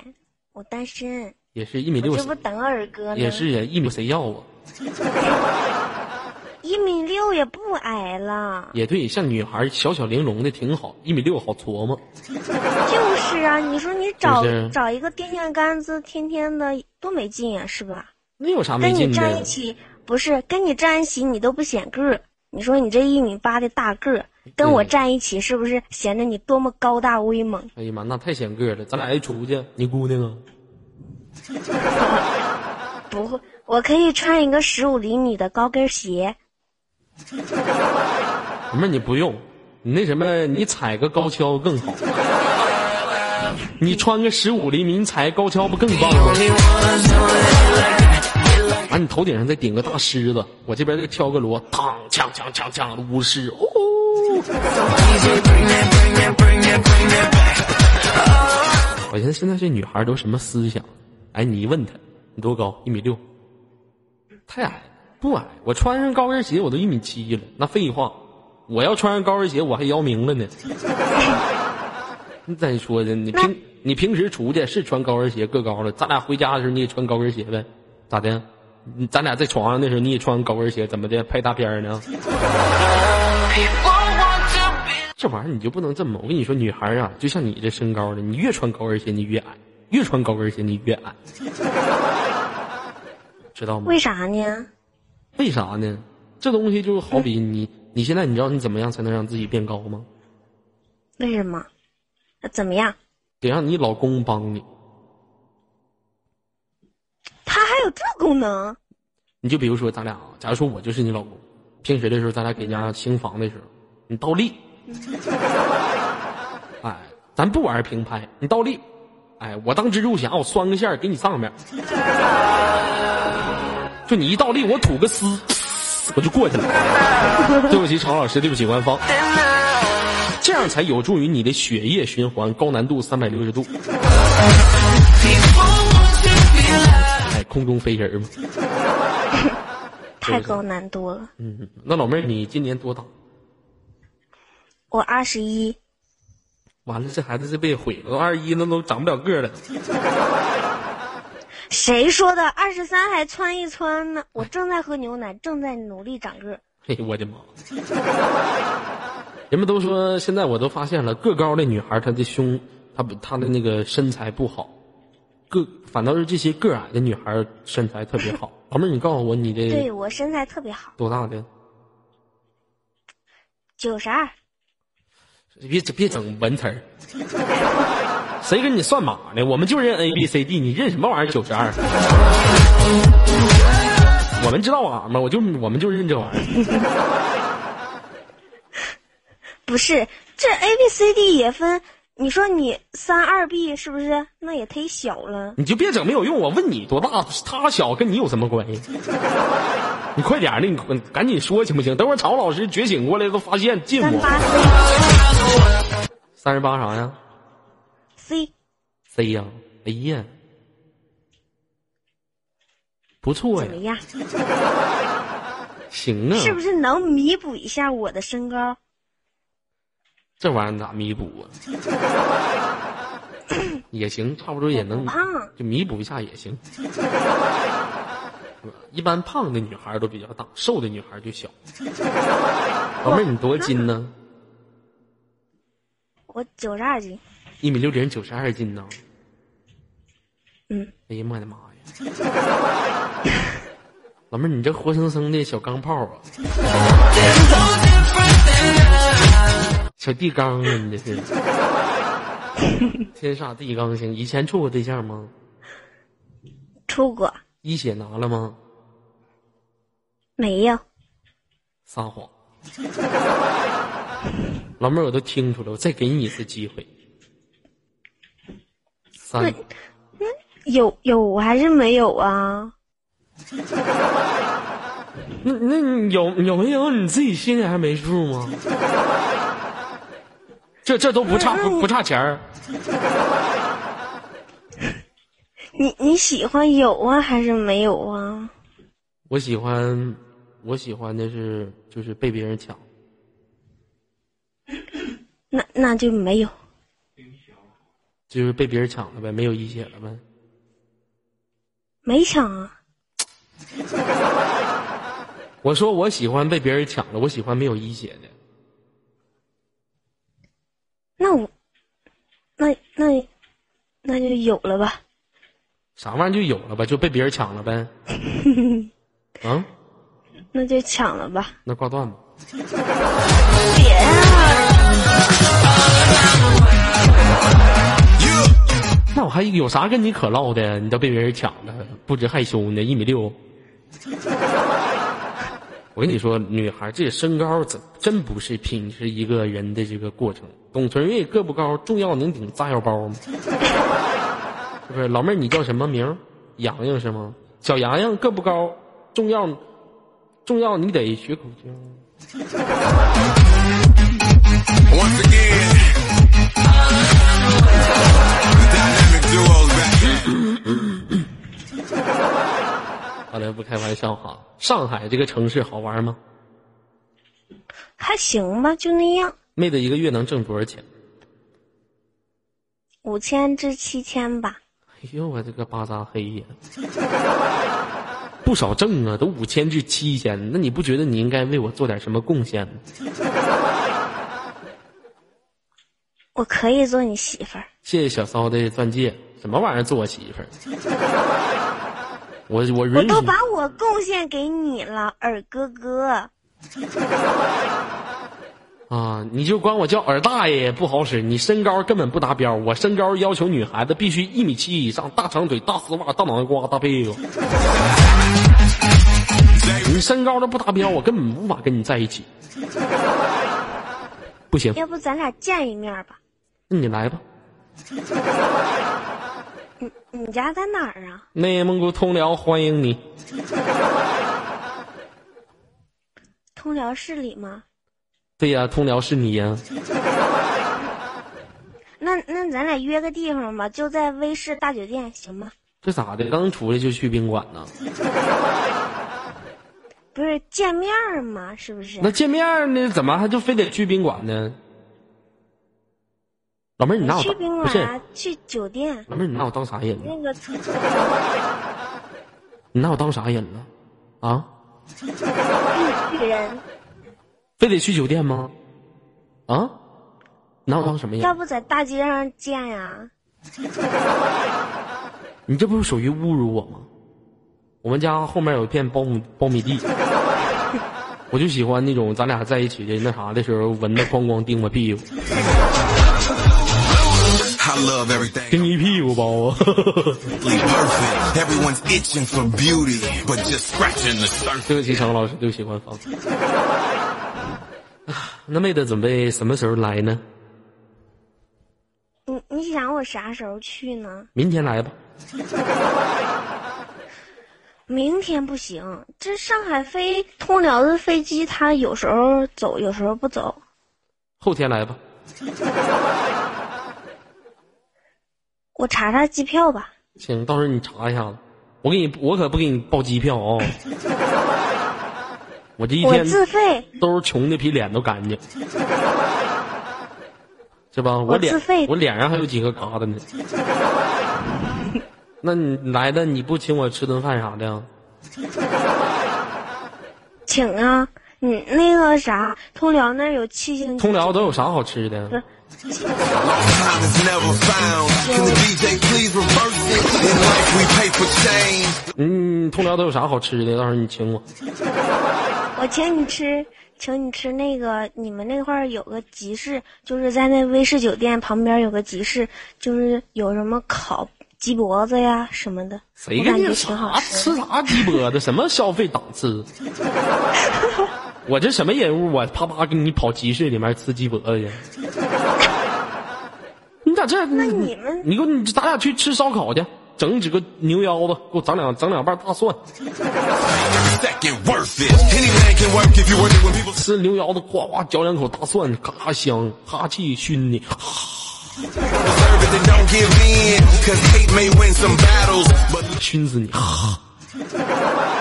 我单身，也是一米六这，不等二哥呢。也是呀，一米谁要啊？(laughs) 一米六也不矮了。也对，像女孩小小玲珑的挺好，一米六好琢磨。(laughs) 就是啊，你说你找找一个电线杆子，天天的多没劲啊，是吧？那有啥没劲跟你站一？起，不是跟你站一起，你都不显个儿。你说你这一米八的大个儿，跟我嗯站一起，是不是显得你多么高大威猛？哎呀妈，那太显个了，咱俩一出去，你姑娘啊？(laughs) 不会，我可以穿一个十五厘米的高跟鞋。老妹儿你不用，你那什么，你踩个高跷更好。(laughs) 你穿个十五厘米，你踩高跷不更棒吗？完，你头顶上再顶个大狮子，我这边再敲个锣，当锵锵锵锵，舞狮哦。我觉得现在这女孩都什么思想？哎，你一问她，你多高？一米六，太矮了，不矮。我穿上高跟鞋，我都一米七了。那废话，我要穿上高跟鞋，我还姚明了呢。(laughs) 你再说的，你平你平时出去是穿高跟鞋个高了，咱俩回家的时候你也穿高跟鞋呗？咋的？你咱俩在床上的时候你也穿高跟鞋，怎么的？拍大片呢？这玩意儿你就不能这么。我跟你说，女孩啊，就像你这身高的，你越穿高跟鞋你越矮，越穿高跟鞋你越矮，知道吗？为啥呢？为啥呢？这东西就好比你，你现在你知道你怎么样才能让自己变高吗？为什么？那怎么样？得让你老公帮你。它还有这功能？你就比如说咱俩啊，假如说我就是你老公，平时的时候咱俩给家新房的时候，你倒立，(laughs) 哎，咱不玩平拍，你倒立，哎，我当蜘蛛侠，我拴个线儿给你上面，(laughs) 就你一倒立，我吐个丝，我就过去了。(laughs) 对不起，常老师，对不起，官方。这样才有助于你的血液循环，高难度三百六十度。哎，空中飞人吗。(laughs) 太高难度了。嗯，那老妹儿，你今年多大？我二十一，完了，这孩子这辈子毁了，二十一那都长不了个儿了。(laughs) 谁说的？二十三还窜一窜呢。我正在喝牛奶，正在努力长个儿。嘿，我的妈！(laughs) 人们都说，现在我都发现了，个高的女孩她的胸，她不，她的那个身材不好，个反倒是这些个矮的女孩身材特别好。(laughs) 老妹儿，你告诉我你的对我身材特别好，多大的？九十二。别别整文词儿，谁跟你算码呢？我们就认 A B C D，你认什么玩意儿？九十二？我们知道啊吗？我就我们就认这玩意儿。(laughs) 不是，这 A B C D 也分。你说你三二 B 是不是？那也忒小了。你就别整没有用。我问你多大，他小跟你有什么关系？(laughs) 你快点儿的，你赶紧说行不行？等会儿曹老师觉醒过来都发现进我三十八啥呀 C，？C 呀？哎呀，不错呀怎么，样？(laughs) 行啊。是不是能弥补一下我的身高？这玩意儿咋弥补啊？(laughs) 也行，差不多也能胖就弥补一下也行。一般胖的女孩都比较大，瘦的女孩就小。(laughs) 老妹儿，你多少斤呢？我九十二斤。一米六零，九十二斤呢。嗯，哎呀妈的妈呀！(laughs) 老妹儿，你这活生生的小钢炮啊！小地缸啊，你这是 (laughs) 天煞地刚星。以前处过对象吗？处过一血拿了吗？没有？撒谎。(laughs) 老妹儿，我都听出来，我再给你一次机会。三，嗯有有还是没有啊？(laughs) 那那有有没有你自己心里还没数吗？这这都不差不不差钱儿。你你喜欢有啊还是没有啊？我喜欢，我喜欢的是就是被别人抢。(coughs) 那那就没有。就是被别人抢了呗，没有一血了呗。没抢啊？我说我喜欢被别人抢了，我喜欢没有一血的。那我，那那那就有了吧？啥玩意儿就有了吧？就被别人抢了呗。(laughs) 嗯，那就抢了吧？那挂断吧。别啊！那我还有啥跟你可唠的？你都被别人抢了，不知害羞呢，一米六。我跟你说，女孩这身高真真不是品是一个人的这个过程。董存瑞个不高，重要能顶炸药包吗？是 (laughs) 不是？老妹儿，你叫什么名？洋洋是吗？小洋洋个不高，重要重要你得学口经。好了，不开玩笑哈。上海这个城市好玩吗？还行吧，就那样，妹子一个月能挣多少钱？五千至七千吧。哎呦，我这个巴扎黑呀，不少挣啊，都五千至七千。那你不觉得你应该为我做点什么贡献吗？(laughs) 我可以做你媳妇儿。谢谢小骚的钻戒，什么玩意儿做我媳妇儿？我我我都把我贡献给你了，尔哥哥。(laughs) 啊，你就管我叫尔大爷也不好使，你身高根本不达标。我身高要求女孩子必须一米七以上，大长腿、大丝袜、大脑袋瓜、大屁股。你身高都不达标，我根本无法跟你在一起。不行，要不咱俩见一面吧？那你来吧。你你家在哪儿啊？内蒙古通辽欢迎你。通辽市里吗？对呀、通辽是你呀。那那咱俩约个地方吧，就在威士大酒店，行吗？这咋的？刚出来就去宾馆呢？不是见面儿吗？是不是？那见面呢？怎么还就非得去宾馆呢？老妹儿，你拿我当去宾不是？馆啊，去酒店老妹儿，你拿我当啥人？那个 (laughs) 你拿我当啥人了？啊？(laughs) 遇人，非得去酒店吗？啊？你拿我当什么人？要不在大街上见呀？(laughs) 你这不是属于侮辱我吗？我们家后面有一片苞米苞米地，我就喜欢那种咱俩在一起的那啥的时候，闻着咣咣叮我屁股，I love everything 叮一屁股包啊！perfect. Everyone's itching for beauty, but just scratching the surface. 对不起，常老师，对不起，官方。啊那妹子准备什么时候来呢？你你想我啥时候去呢？明天来吧。明天不行，这上海飞通辽的飞机，它有时候走，有时候不走。后天来吧。我查查机票吧。行，到时候你查一下子。我给你，我可不给你报机票啊、(laughs) 我这一我天自费，都是穷的比脸都干净，(laughs) 是吧？我脸我脸上还有几个疙瘩呢。(laughs) 那你来的你不请我吃顿饭啥的？请啊！你那个啥，通辽那儿有七星通辽都有啥好吃的？Lost time is never found. Can the DJ please reverse it? In life we pay for change. 嗯，通辽都有啥好吃的？到时候你请我。我请你吃，请你吃那个，你们那块儿有个集市，就是在那威士酒店旁边有个集市，就是有什么烤鸡脖子呀什么的，谁跟你我感觉挺好啥吃吃啥鸡脖子？什么消费档次？(laughs) 我这什么人物？我啪啪跟你跑集市里面吃鸡脖子去？(laughs) 你咋这？那你们？你给我，咱俩去吃烧烤去，整几个牛腰子，给我整两整两瓣大蒜。吃牛腰子，呱呱嚼两口大蒜，嘎香，哈气熏你，熏死你！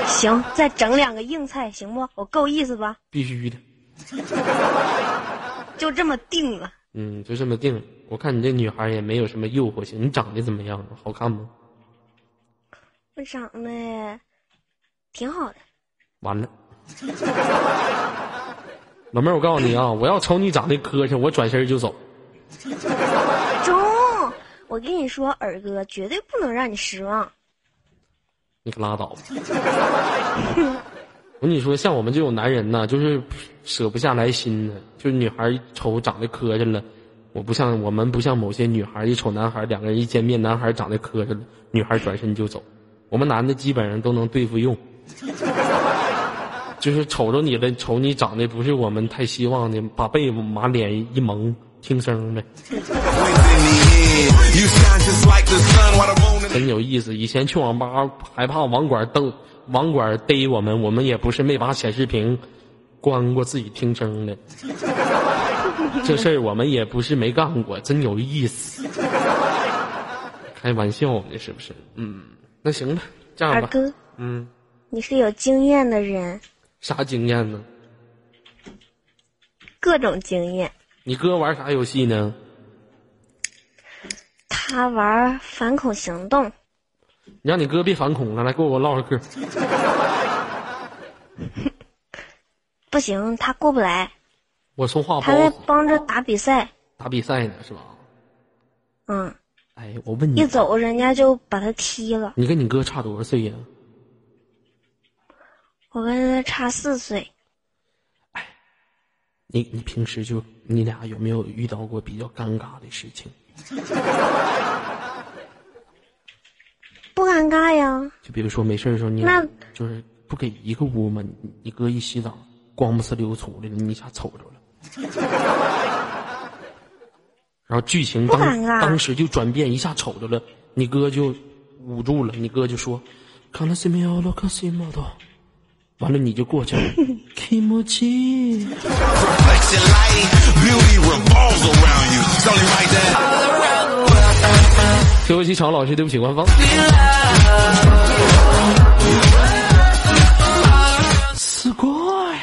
行，再整两个硬菜行不？我够意思吧？必须的。(laughs) 就这么定了。嗯，就这么定了。我看你这女孩也没有什么诱惑性，你长得怎么样？好看吗？我长得挺好的，完了，(laughs) 老妹儿，我告诉你啊，我要瞅你长得磕碜，我转身就走。中，我跟你说，耳哥绝对不能让你失望。你可拉倒吧！我跟你说，像我们这种男人呐，就是舍不下来心的。就是女孩一瞅长得磕碜了，我不像我们不像某些女孩一瞅男孩，两个人一见面，男孩长得磕碜了，女孩转身就走。我们男的基本上都能对付用，就是瞅着你了，瞅你长得不是我们太希望的，把被子把脸一蒙，听声呗。(laughs) 真有意思。以前去网吧害怕网管瞪网管逮我们，我们也不是没把显示屏关过自己听声的。(laughs) 这事儿我们也不是没干过，真有意思。开玩笑呢，是不是？嗯，那行吧，这样吧，二哥，嗯，你是有经验的人，啥经验呢？各种经验。你哥玩啥游戏呢？他玩反恐行动，你让你哥别反恐了，来跟我唠唠嗑。(laughs) 不行，他过不来，我说话不他在帮着打比赛。打比赛呢，是吧？嗯，哎，我问你一，走人家就把他踢了。你跟你哥差多少岁呀？我跟他差四岁，你你平时就你俩有没有遇到过比较尴尬的事情？(laughs) 不尴尬呀。就比如说没事儿的时候，你俩那就是不给一个屋嘛？你你哥一洗澡，光不呲溜出来了，你一下瞅着了。(laughs) 然后剧情当当时就转变，一下瞅着了，你哥就捂住了，你哥就说：“看了什么了？看什么的？”完了你就过去了。(laughs) 对不起常老师对不起官方。死过呀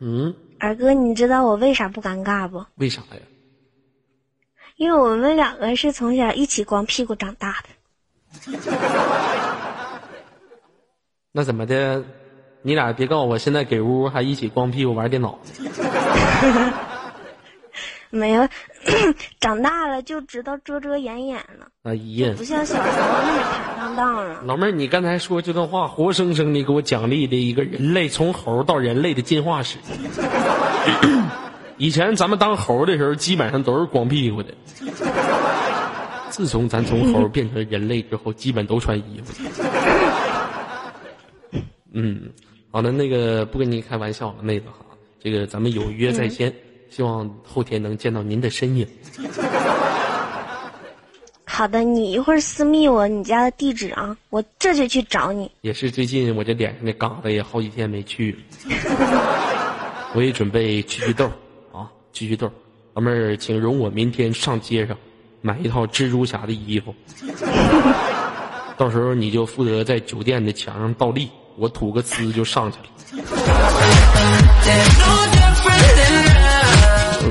嗯？二哥你知道我为啥不尴尬不？为啥呀？因为我们两个是从小一起光屁股长大的。那怎么的？你俩别告诉我，现在给屋还一起光屁股玩电脑。(laughs) 没有，长大了就知道遮遮掩掩了，哎呀，不像小时候那么坦荡荡了。老妹儿，你刚才说这段话，活生生的给我奖励的一个人类从猴到人类的进化史。(coughs) 以前咱们当猴的时候，基本上都是光屁股的。自从咱从猴变成人类之后，基本都穿衣服。嗯，好的，那个不跟你开玩笑了，妹子哈，这个咱们有约在先，希望后天能见到您的身影。(laughs) 好的，你一会儿私密我你家的地址啊，我这就去找你。也是最近我这脸上的疙瘩也好几天没去了，(laughs) 我也准备去去痘啊，去去痘。老妹儿，请容我明天上街上买一套蜘蛛侠的衣服，(laughs) 到时候你就负责在酒店的墙上倒立，我吐个呲就上去了，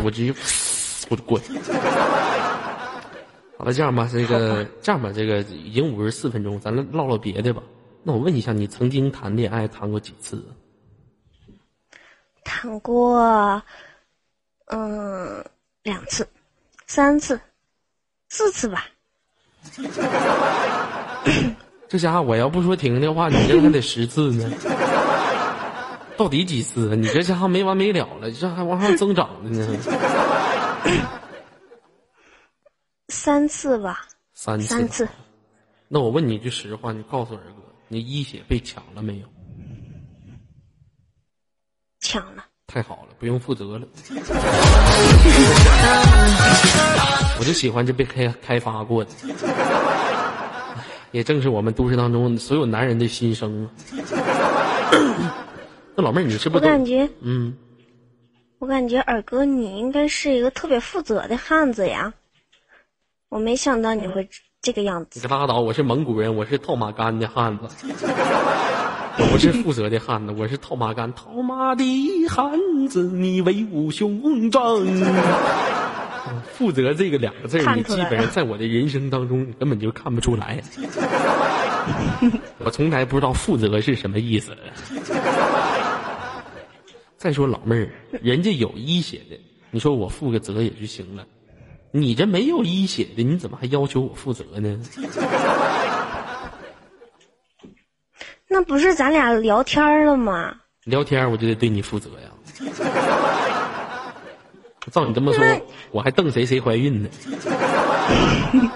我直接我滚。好了，这样吧，这个这样吧，这个已经五十四分钟，咱唠唠别的吧。那我问一下，你曾经谈恋爱谈过几次？谈过，嗯，两次，三次，四次吧。(coughs) 这家伙，我要不说停的话，你这还得十次呢。(laughs) 到底几次啊？你这家伙没完没了了，这还往上增长的呢。三次吧，三次。三次。那我问你一句实话，你告诉二哥，你一血被抢了没有？抢了。太好了，不用负责了。(laughs) 我就喜欢这被开开发过的，哎也正是我们都市当中所有男人的心声啊。(coughs) 那老妹儿，你是不我是我感觉，嗯？我感觉二哥你应该是一个特别负责的汉子呀。我没想到你会这个样子。你可拉倒！我是蒙古人，我是套马杆的汉子，我不是负责的汉子，我是套马杆。套马的汉子，你威武雄壮。负责这个两个字儿，你基本上在我的人生当中，你根本就看不出来。(laughs) 我从来不知道负责是什么意思。再说老妹儿，人家有医血的，你说我负个责也就行了。你这没有医血的，你怎么还要求我负责呢？(laughs) 那不是咱俩聊天儿了吗？聊天我就得对你负责呀。照你这么说，我还瞪谁谁怀孕呢？(laughs)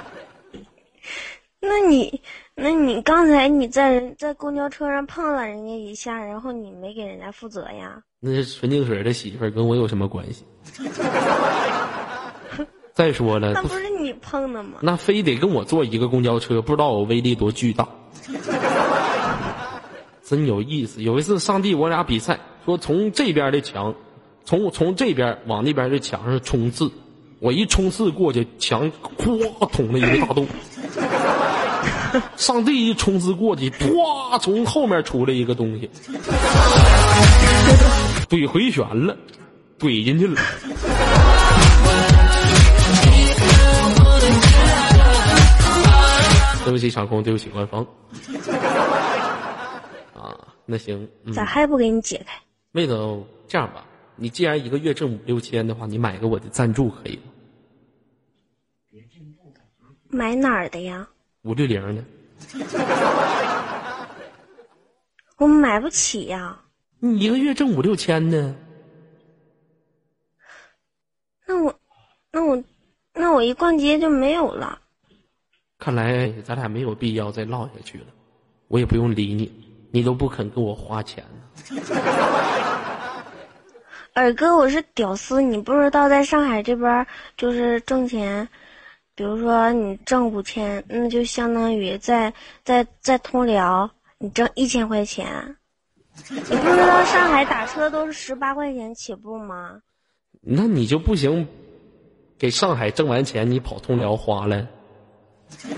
那你，那你刚才你在人在公交车上碰了人家一下，然后你没给人家负责呀？那是纯净水的媳妇儿，跟我有什么关系？(laughs) 再说了，那不是你碰的吗？那非得跟我坐一个公交车，不知道我威力多巨大。(laughs) 真有意思。有一次上帝我俩比赛，说从这边的墙，从从这边往那边的墙上冲刺，我一冲刺过去，墙咵捅了一个大洞。上地一冲刺过去，咵从后面出来一个东西，怼回旋了，怼进去了。对不起场控，对不起官方。啊，那行，嗯咋还不给你解开？妹子，这样吧，你既然一个月挣五六千的话，你买个我的赞助可以吗？买哪儿的呀？五六零的，(laughs) 我买不起呀。你一个月挣五六千呢？那我，那我，那我一逛街就没有了。看来咱俩没有必要再唠下去了，我也不用理你，你都不肯给我花钱呢。(laughs) 二哥，我是屌丝，你不知道在上海这边儿就是挣钱，比如说你挣五千，那就相当于在在在通辽你挣一千块钱。你不知道上海打车都是十八块钱起步吗？那你就不行，给上海挣完钱，你跑通辽花了。(laughs)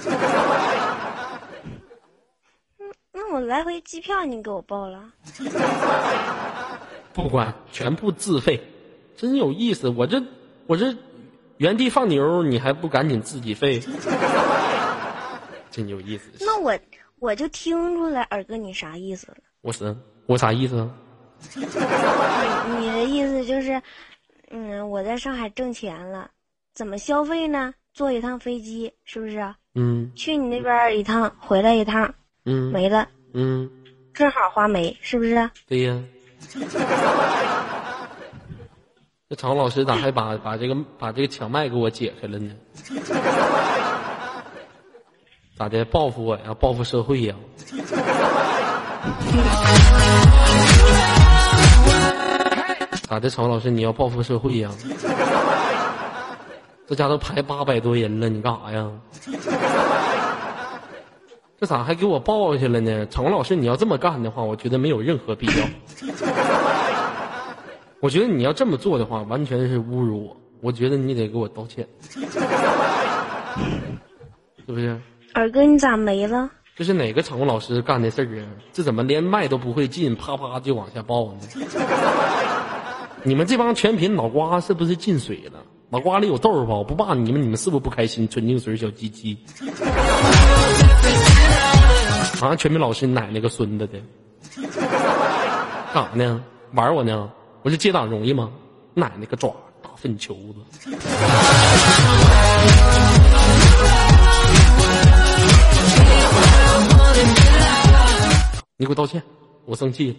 那我来回机票你给我报了，不管，全部自费，真有意思。我这我这原地放牛，你还不赶紧自己费？(laughs) 真有意思。那我我就听出来二哥你啥意思了。我是我啥意思啊？你 (laughs) 你的意思就是，嗯，我在上海挣钱了，怎么消费呢？坐一趟飞机是不是？嗯去你那边一趟，回来一趟嗯没了，嗯，正好花没，是不是？对呀。(laughs) 这常老师咋还把把这个把这个抢麦给我解开了呢？(laughs) 咋的？报复我呀？报复社会呀？(laughs) 咋的，常老师你要报复社会呀？这家都排八百多人了，你干啥呀？这咋还给我报下去了呢？常老师，你要这么干的话，我觉得没有任何必要。(laughs) 我觉得你要这么做的话，完全是侮辱我。我觉得你得给我道歉，(laughs) 是不是？二哥你咋没了？这是哪个场控老师干的事儿啊？这怎么连麦都不会进，啪啪就往下报呢？(laughs) 你们这帮全品脑瓜是不是进水了？脑瓜里有豆儿吧？我不骂你们，你们是不是不开心？纯净水小鸡鸡。啊，全民老师，你奶奶个孙子的！干啥呢？玩我呢？我这接档容易吗？奶奶个爪，大粪球子！你给我道歉，我生气了。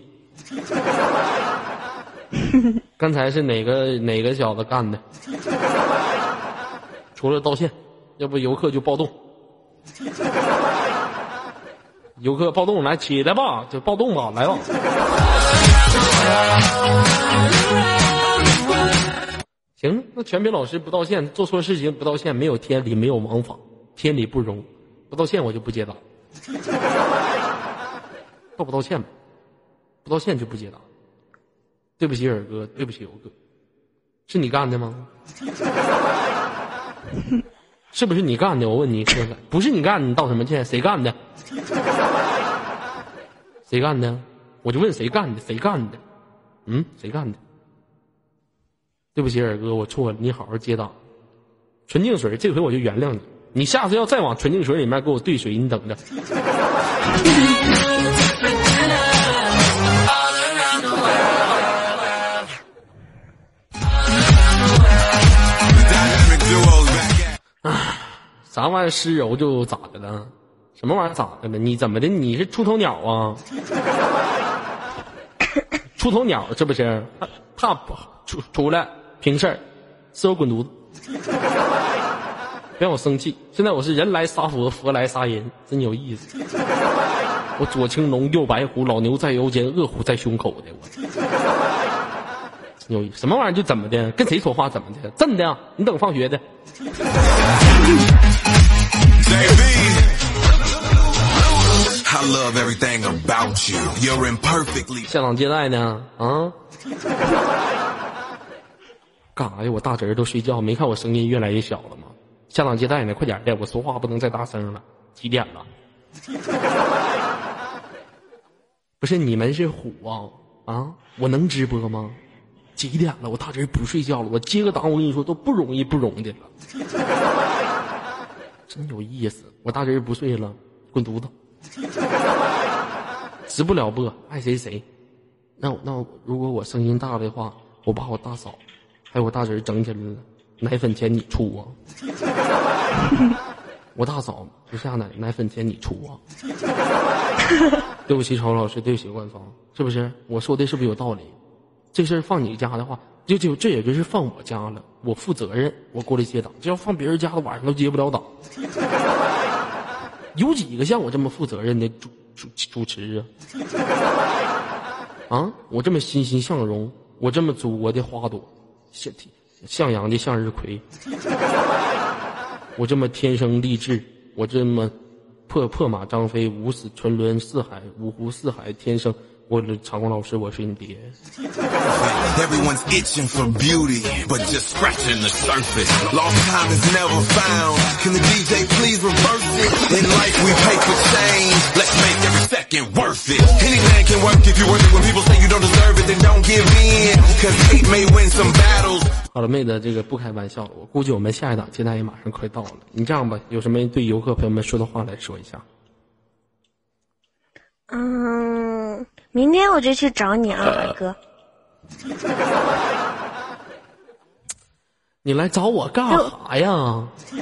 刚才是哪个哪个小子干的？除了道歉，要不游客就暴动。游客暴动，来起来吧，就暴动吧，来吧。(laughs) 行，那全斌老师不道歉，做错事情不道歉，没有天理，没有王法，天理不容，不道歉我就不接打。道 (laughs) 不道歉吧？不道歉就不接打。对不起，尔哥，对不起，游哥，是你干的吗？(laughs) 是不是你干的？我问你，不是你干的，你道什么歉？谁干的？谁干的？我就问谁干的？谁干的？嗯，谁干的？对不起，尔哥，我错了，你好好接档。纯净水，这回我就原谅你。你下次要再往纯净水里面给我兑水，你等着。啊啥玩意儿湿柔就咋的了？什么玩意儿咋的了？你怎么的？你是出头鸟啊？(laughs) 出头鸟是不是？他他不出出来平事儿，伺候滚犊子。别让我生气！现在我是人来杀佛，佛来杀人，真有意思。我左青龙，右白虎，老牛在腰间，恶虎在胸口的我。真有意思，什么玩意儿就怎么的？跟谁说话怎么的？真的，你等放学的。Love everything about you. You're imperfectly. 下场接待呢？啊？干啥呀？我大侄儿都睡觉，没看我声音越来越小了吗？下场接待呢？快点的，我说话不能再大声了。几点了？不是你们是虎啊？啊？我能直播吗？几点了？我大侄儿不睡觉了，我接个档，我跟你说都不容易，不容易的了。真有意思，我大侄儿不睡了，滚犊子！(laughs) 直不了播，爱谁谁。那那如果我声音大的话，我把我大嫂还有我大侄儿整起来了，奶粉钱你出啊！(laughs) 我大嫂不下奶，奶粉钱你出啊！(laughs) 对不起，曹老师，对不起官方，是不是？我说的是不是有道理？这事儿放你家的话，就就这也就是放我家了，我负责任，我过来接档。这要放别人家的，晚上都接不了档。有几个像我这么负责任的主主主持啊？啊，我这么欣欣向荣，我这么祖国的花朵，向向阳的向日葵，我这么天生丽质，我这么破破马张飞，五死沉沦四海，五湖四海，天生。我的长工老师，我是你爹。Everyone's itching for beauty, but just scratching the surface. Lost time is never found. Can the DJ please reverse it? In life we pay for change. Let's make every second worth it. Any man can work if you work it. When people say you don't deserve it, then don't give in. Cause hate may win some battles. 好了，妹子，这个不开玩笑了。我估计我们下一档接待也马上快到了。你这样吧，有什么对游客朋友们说的话来说一下？嗯，明天我就去找你啊，二哥。(laughs) 你来找我干啥呀？(laughs)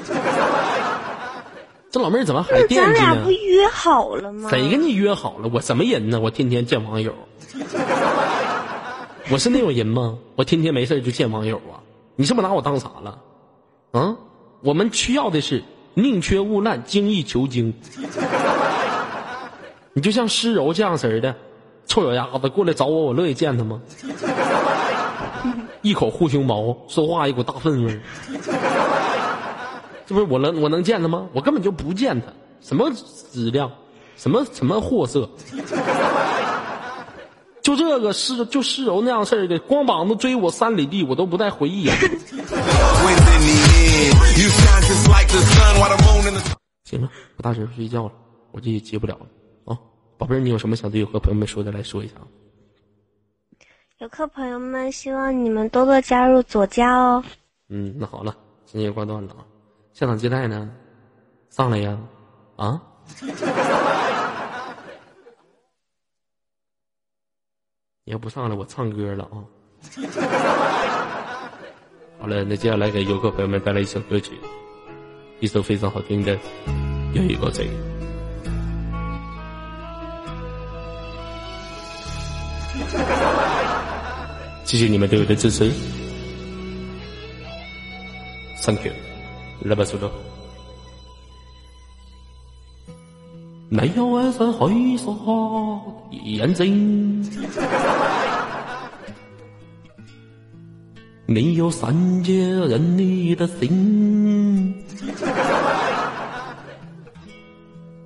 这老妹儿怎么还惦记呢咱俩不？约好了吗？谁跟你约好了？我什么人呢？我天天见网友。(laughs) 我是那种人吗？我天天没事就见网友啊？你是不是拿我当啥了？啊？我们需要的是宁缺毋滥，精益求精。你就像诗柔这样式儿的臭脚丫子过来找我，我乐意见他吗？一口护胸毛，说话一股大粪味儿，这不是我能我能见他吗？我根本就不见他，什么质量，什么什么货色，就这个是就诗柔那样式儿的，光膀子追我三里地，我都不带回忆行了，我大侄睡觉了，我这也接不了了啊。宝贝儿，你有什么想对游客朋友们说的，来说一下。游客朋友们，希望你们多多加入左家哦。嗯，那好了，今天挂断了啊。下场接待呢，上来呀，啊？(laughs) 你要不上来，我唱歌了啊。(laughs) 好了，那接下来给游客朋友们带来一首歌曲，一首非常好听的《有一个谁》。(laughs) 谢谢你们对我的支持，Thank you，来吧，苏州。没有晚上黑色的眼睛，(laughs) 你有善解人意的心，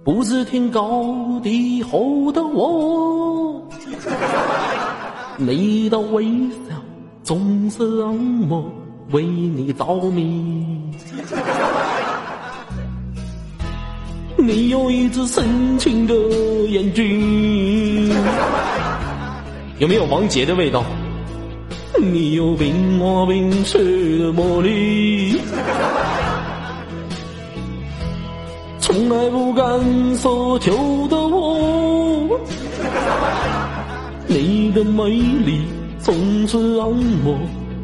不知天高地厚的我。(laughs) 你的微笑总是让我为你着迷。你有一只深情的眼睛，有没有王杰的味道？你有冰花冰雪的魔力，从来不敢奢求的我。你的美丽总是让我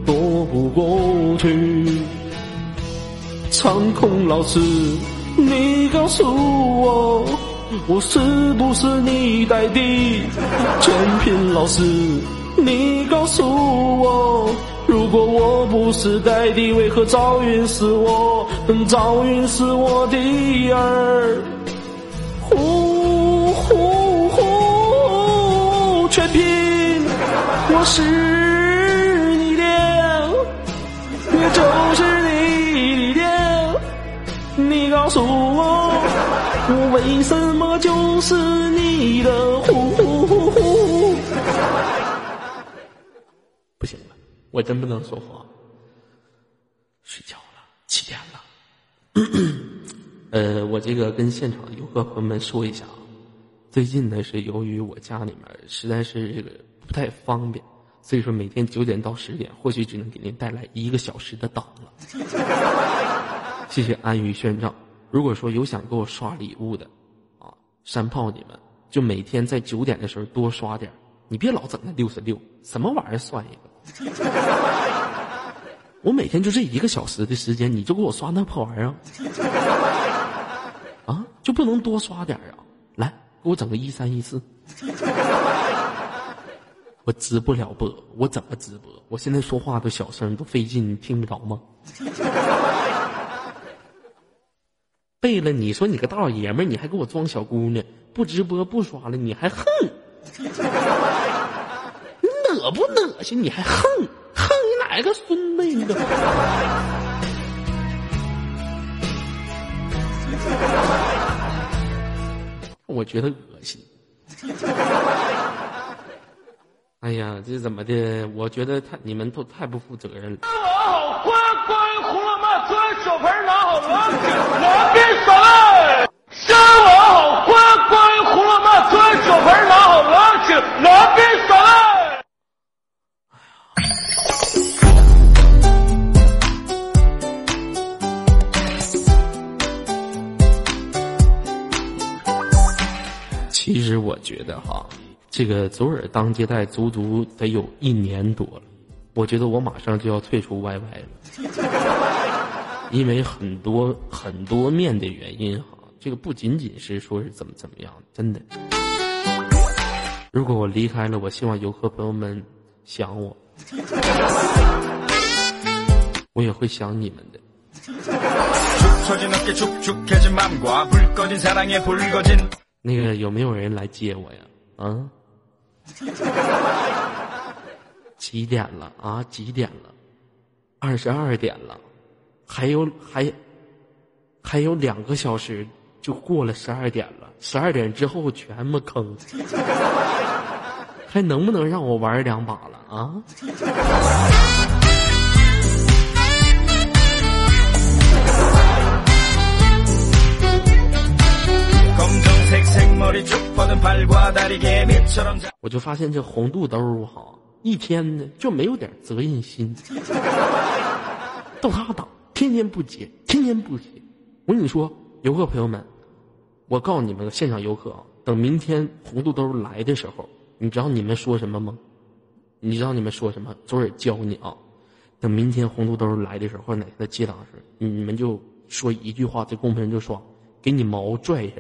躲不过去。长空老师你告诉我，我是不是你带的全凭老师？你告诉我，如果我不是带的，为何赵云是我？赵云是我的儿。呼是你的，我就是你的。你告诉我，我为什么就是你的？呼呼呼呼。不行了，我真不能说话。睡觉了，七点了。(coughs) 呃，我这个跟现场的游客朋友们说一下啊，最近呢是由于我家里面实在是这个不太方便，所以说每天九点到十点，或许只能给您带来一个小时的档了。谢谢安于宣召。如果说有想给我刷礼物的，啊，山炮你们就每天在九点的时候多刷点你别老整那六十六，什么玩意儿算一个？(laughs) 我每天就这一个小时的时间，你就给我刷那破玩意儿？(laughs) 啊，就不能多刷点啊？来，给我整个一三一四。我直不了播，我怎么直播？我现在说话都小声，都费劲，你听不着吗？(laughs) 背了，你说你个大老爷们儿，你还给我装小姑娘，不直播不刷了，你还横？(laughs) 你恶不恶心？你还横？横你哪个孙子你都？(laughs) 我觉得恶心。哎呀，这怎么的？我觉得太你们都太不负责任了。好，乖乖，红了吗？坐在小盆拿好了，拿边上来。下完好，乖乖，红了吗？坐在小盆拿好了，请拿边上来。其实我觉得哈，这个左耳当接待足足得有一年多了我觉得我马上就要退出 yy 了因为很多很多面的原因哈这个不仅仅是说是怎么怎么样真的。如果我离开了我希望游客朋友们想我我也会想你们的。那个有没有人来接我呀？啊？(laughs) 几点了啊？几点了？二十二点了，还有还还有两个小时就过了十二点了，十二点之后全没坑，(laughs) 还能不能让我玩两把了啊？我就发现这红肚兜哈，一天呢就没有点责任心，(laughs) 逗他打，天天不接，天天不接。我跟你说，游客朋友们，我告诉你们，现场游客啊，等明天红肚兜来的时候，你知道你们说什么吗？你知道你们说什么？左耳教你啊，等明天红肚兜来的时候，或者哪天他接档时，你们就说一句话，这公屏就说，给你毛拽下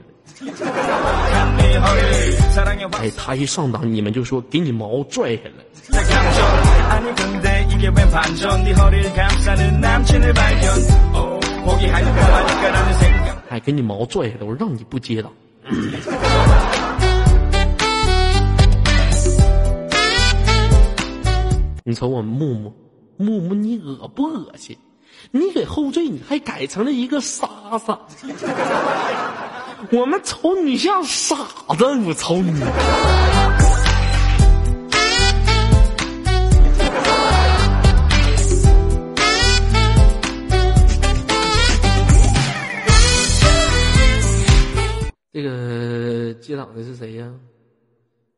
来，哎，他一上档你们就说给你毛拽下来，哎，给你毛拽下来，我让你不接档。你瞅我木木木木，你恶不恶心？你给后缀你还改成了一个莎莎，(laughs) 我们瞅你像傻子，我瞅你。这个接档的是谁呀？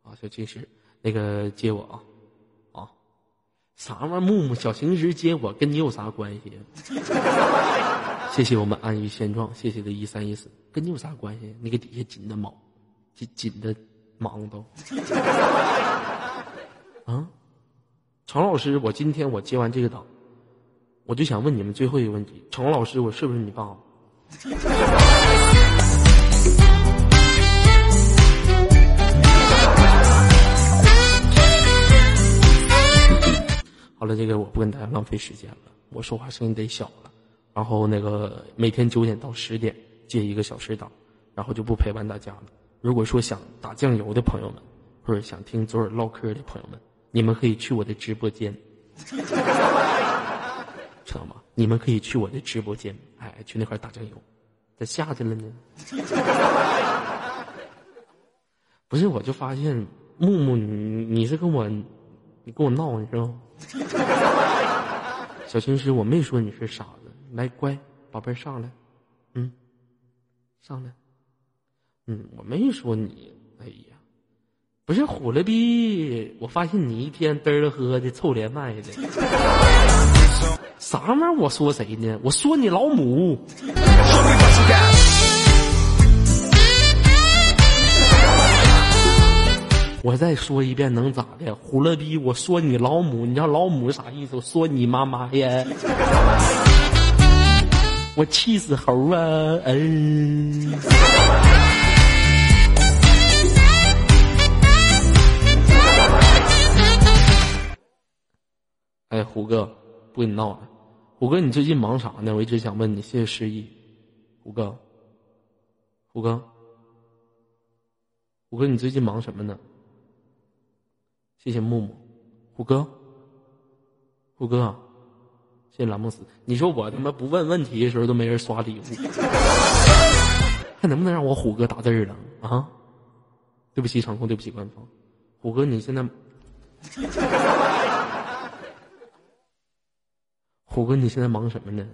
啊，小青石，那个接我，啊，啥玩意儿？木木小青石接我，跟你有啥关系？(laughs) 谢谢我们安于现状，谢谢的一三一四，跟你有啥关系？你给底下紧的毛，紧紧的忙都。(laughs) 啊，常老师，我今天我接完这个档，我就想问你们最后一个问题：常老师，我是不是你爸爸？好了，这个我不跟大家浪费时间了，我说话声音得小了。然后那个每天九点到十点接一个小时档，然后就不陪伴大家了。如果说想打酱油的朋友们，或者想听左耳唠嗑的朋友们，你们可以去我的直播间，知道吗？你们可以去我的直播间，哎，去那块打酱油。咋下去了呢？(laughs) 不是，我就发现木木，你你是跟我，你跟我闹，你知道吗？小青师，我没说你是傻子，来，乖，宝贝儿上来，嗯，上来，嗯，我没说你，哎呀，不是虎了逼，我发现你一天嘚儿喝的，臭连麦的，(laughs) 啥玩意儿？我说谁呢？我说你老母。(laughs) 我再说一遍，能咋的？虎了逼！我说你老母，你知道老母啥意思？我说你妈妈呀！我气死猴啊！嗯。哎，虎哥，不跟你闹了。虎哥，你最近忙啥呢？我一直想问你。谢谢失忆，虎哥。虎哥，虎哥，你最近忙什么呢？谢谢木木，虎哥，虎哥，谢谢蓝梦思。你说我他妈不问问题的时候都没人刷礼物，还能不能让我虎哥打字了啊？对不起场控，对不起官方。虎哥，你现在，虎哥，你现在忙什么呢？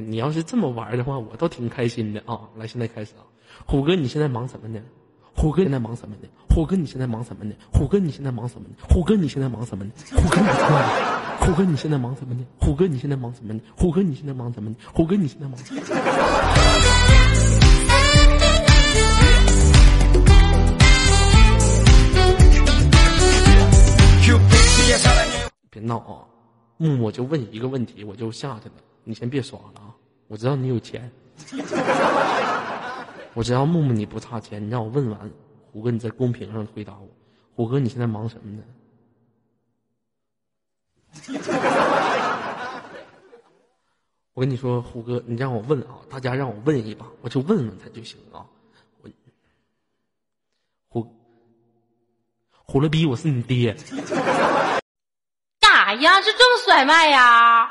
你要是这么玩的话，我倒挺开心的啊！来，现在开始啊，虎哥，你现在忙什么呢？虎哥，现在忙什么呢？虎哥，你现在忙什么呢？虎哥，你现在忙什么呢？虎哥，你现在忙什么呢？虎哥，你现在虎哥，你现在忙什么呢？虎哥，你现在忙什么呢？虎哥，你现在忙什么呢？虎哥，你现在忙什么呢？别闹啊！木木就问一个问题，我就下去了。你先别刷了啊！我知道你有钱，我知道木木你不差钱。你让我问完，虎哥你在公屏上回答我。虎哥你现在忙什么呢？(laughs) 我跟你说，虎哥，你让我问啊，大家让我问一把，我就问问他就行啊。我虎虎了逼，我是你爹。干啥呀？就这么甩卖呀？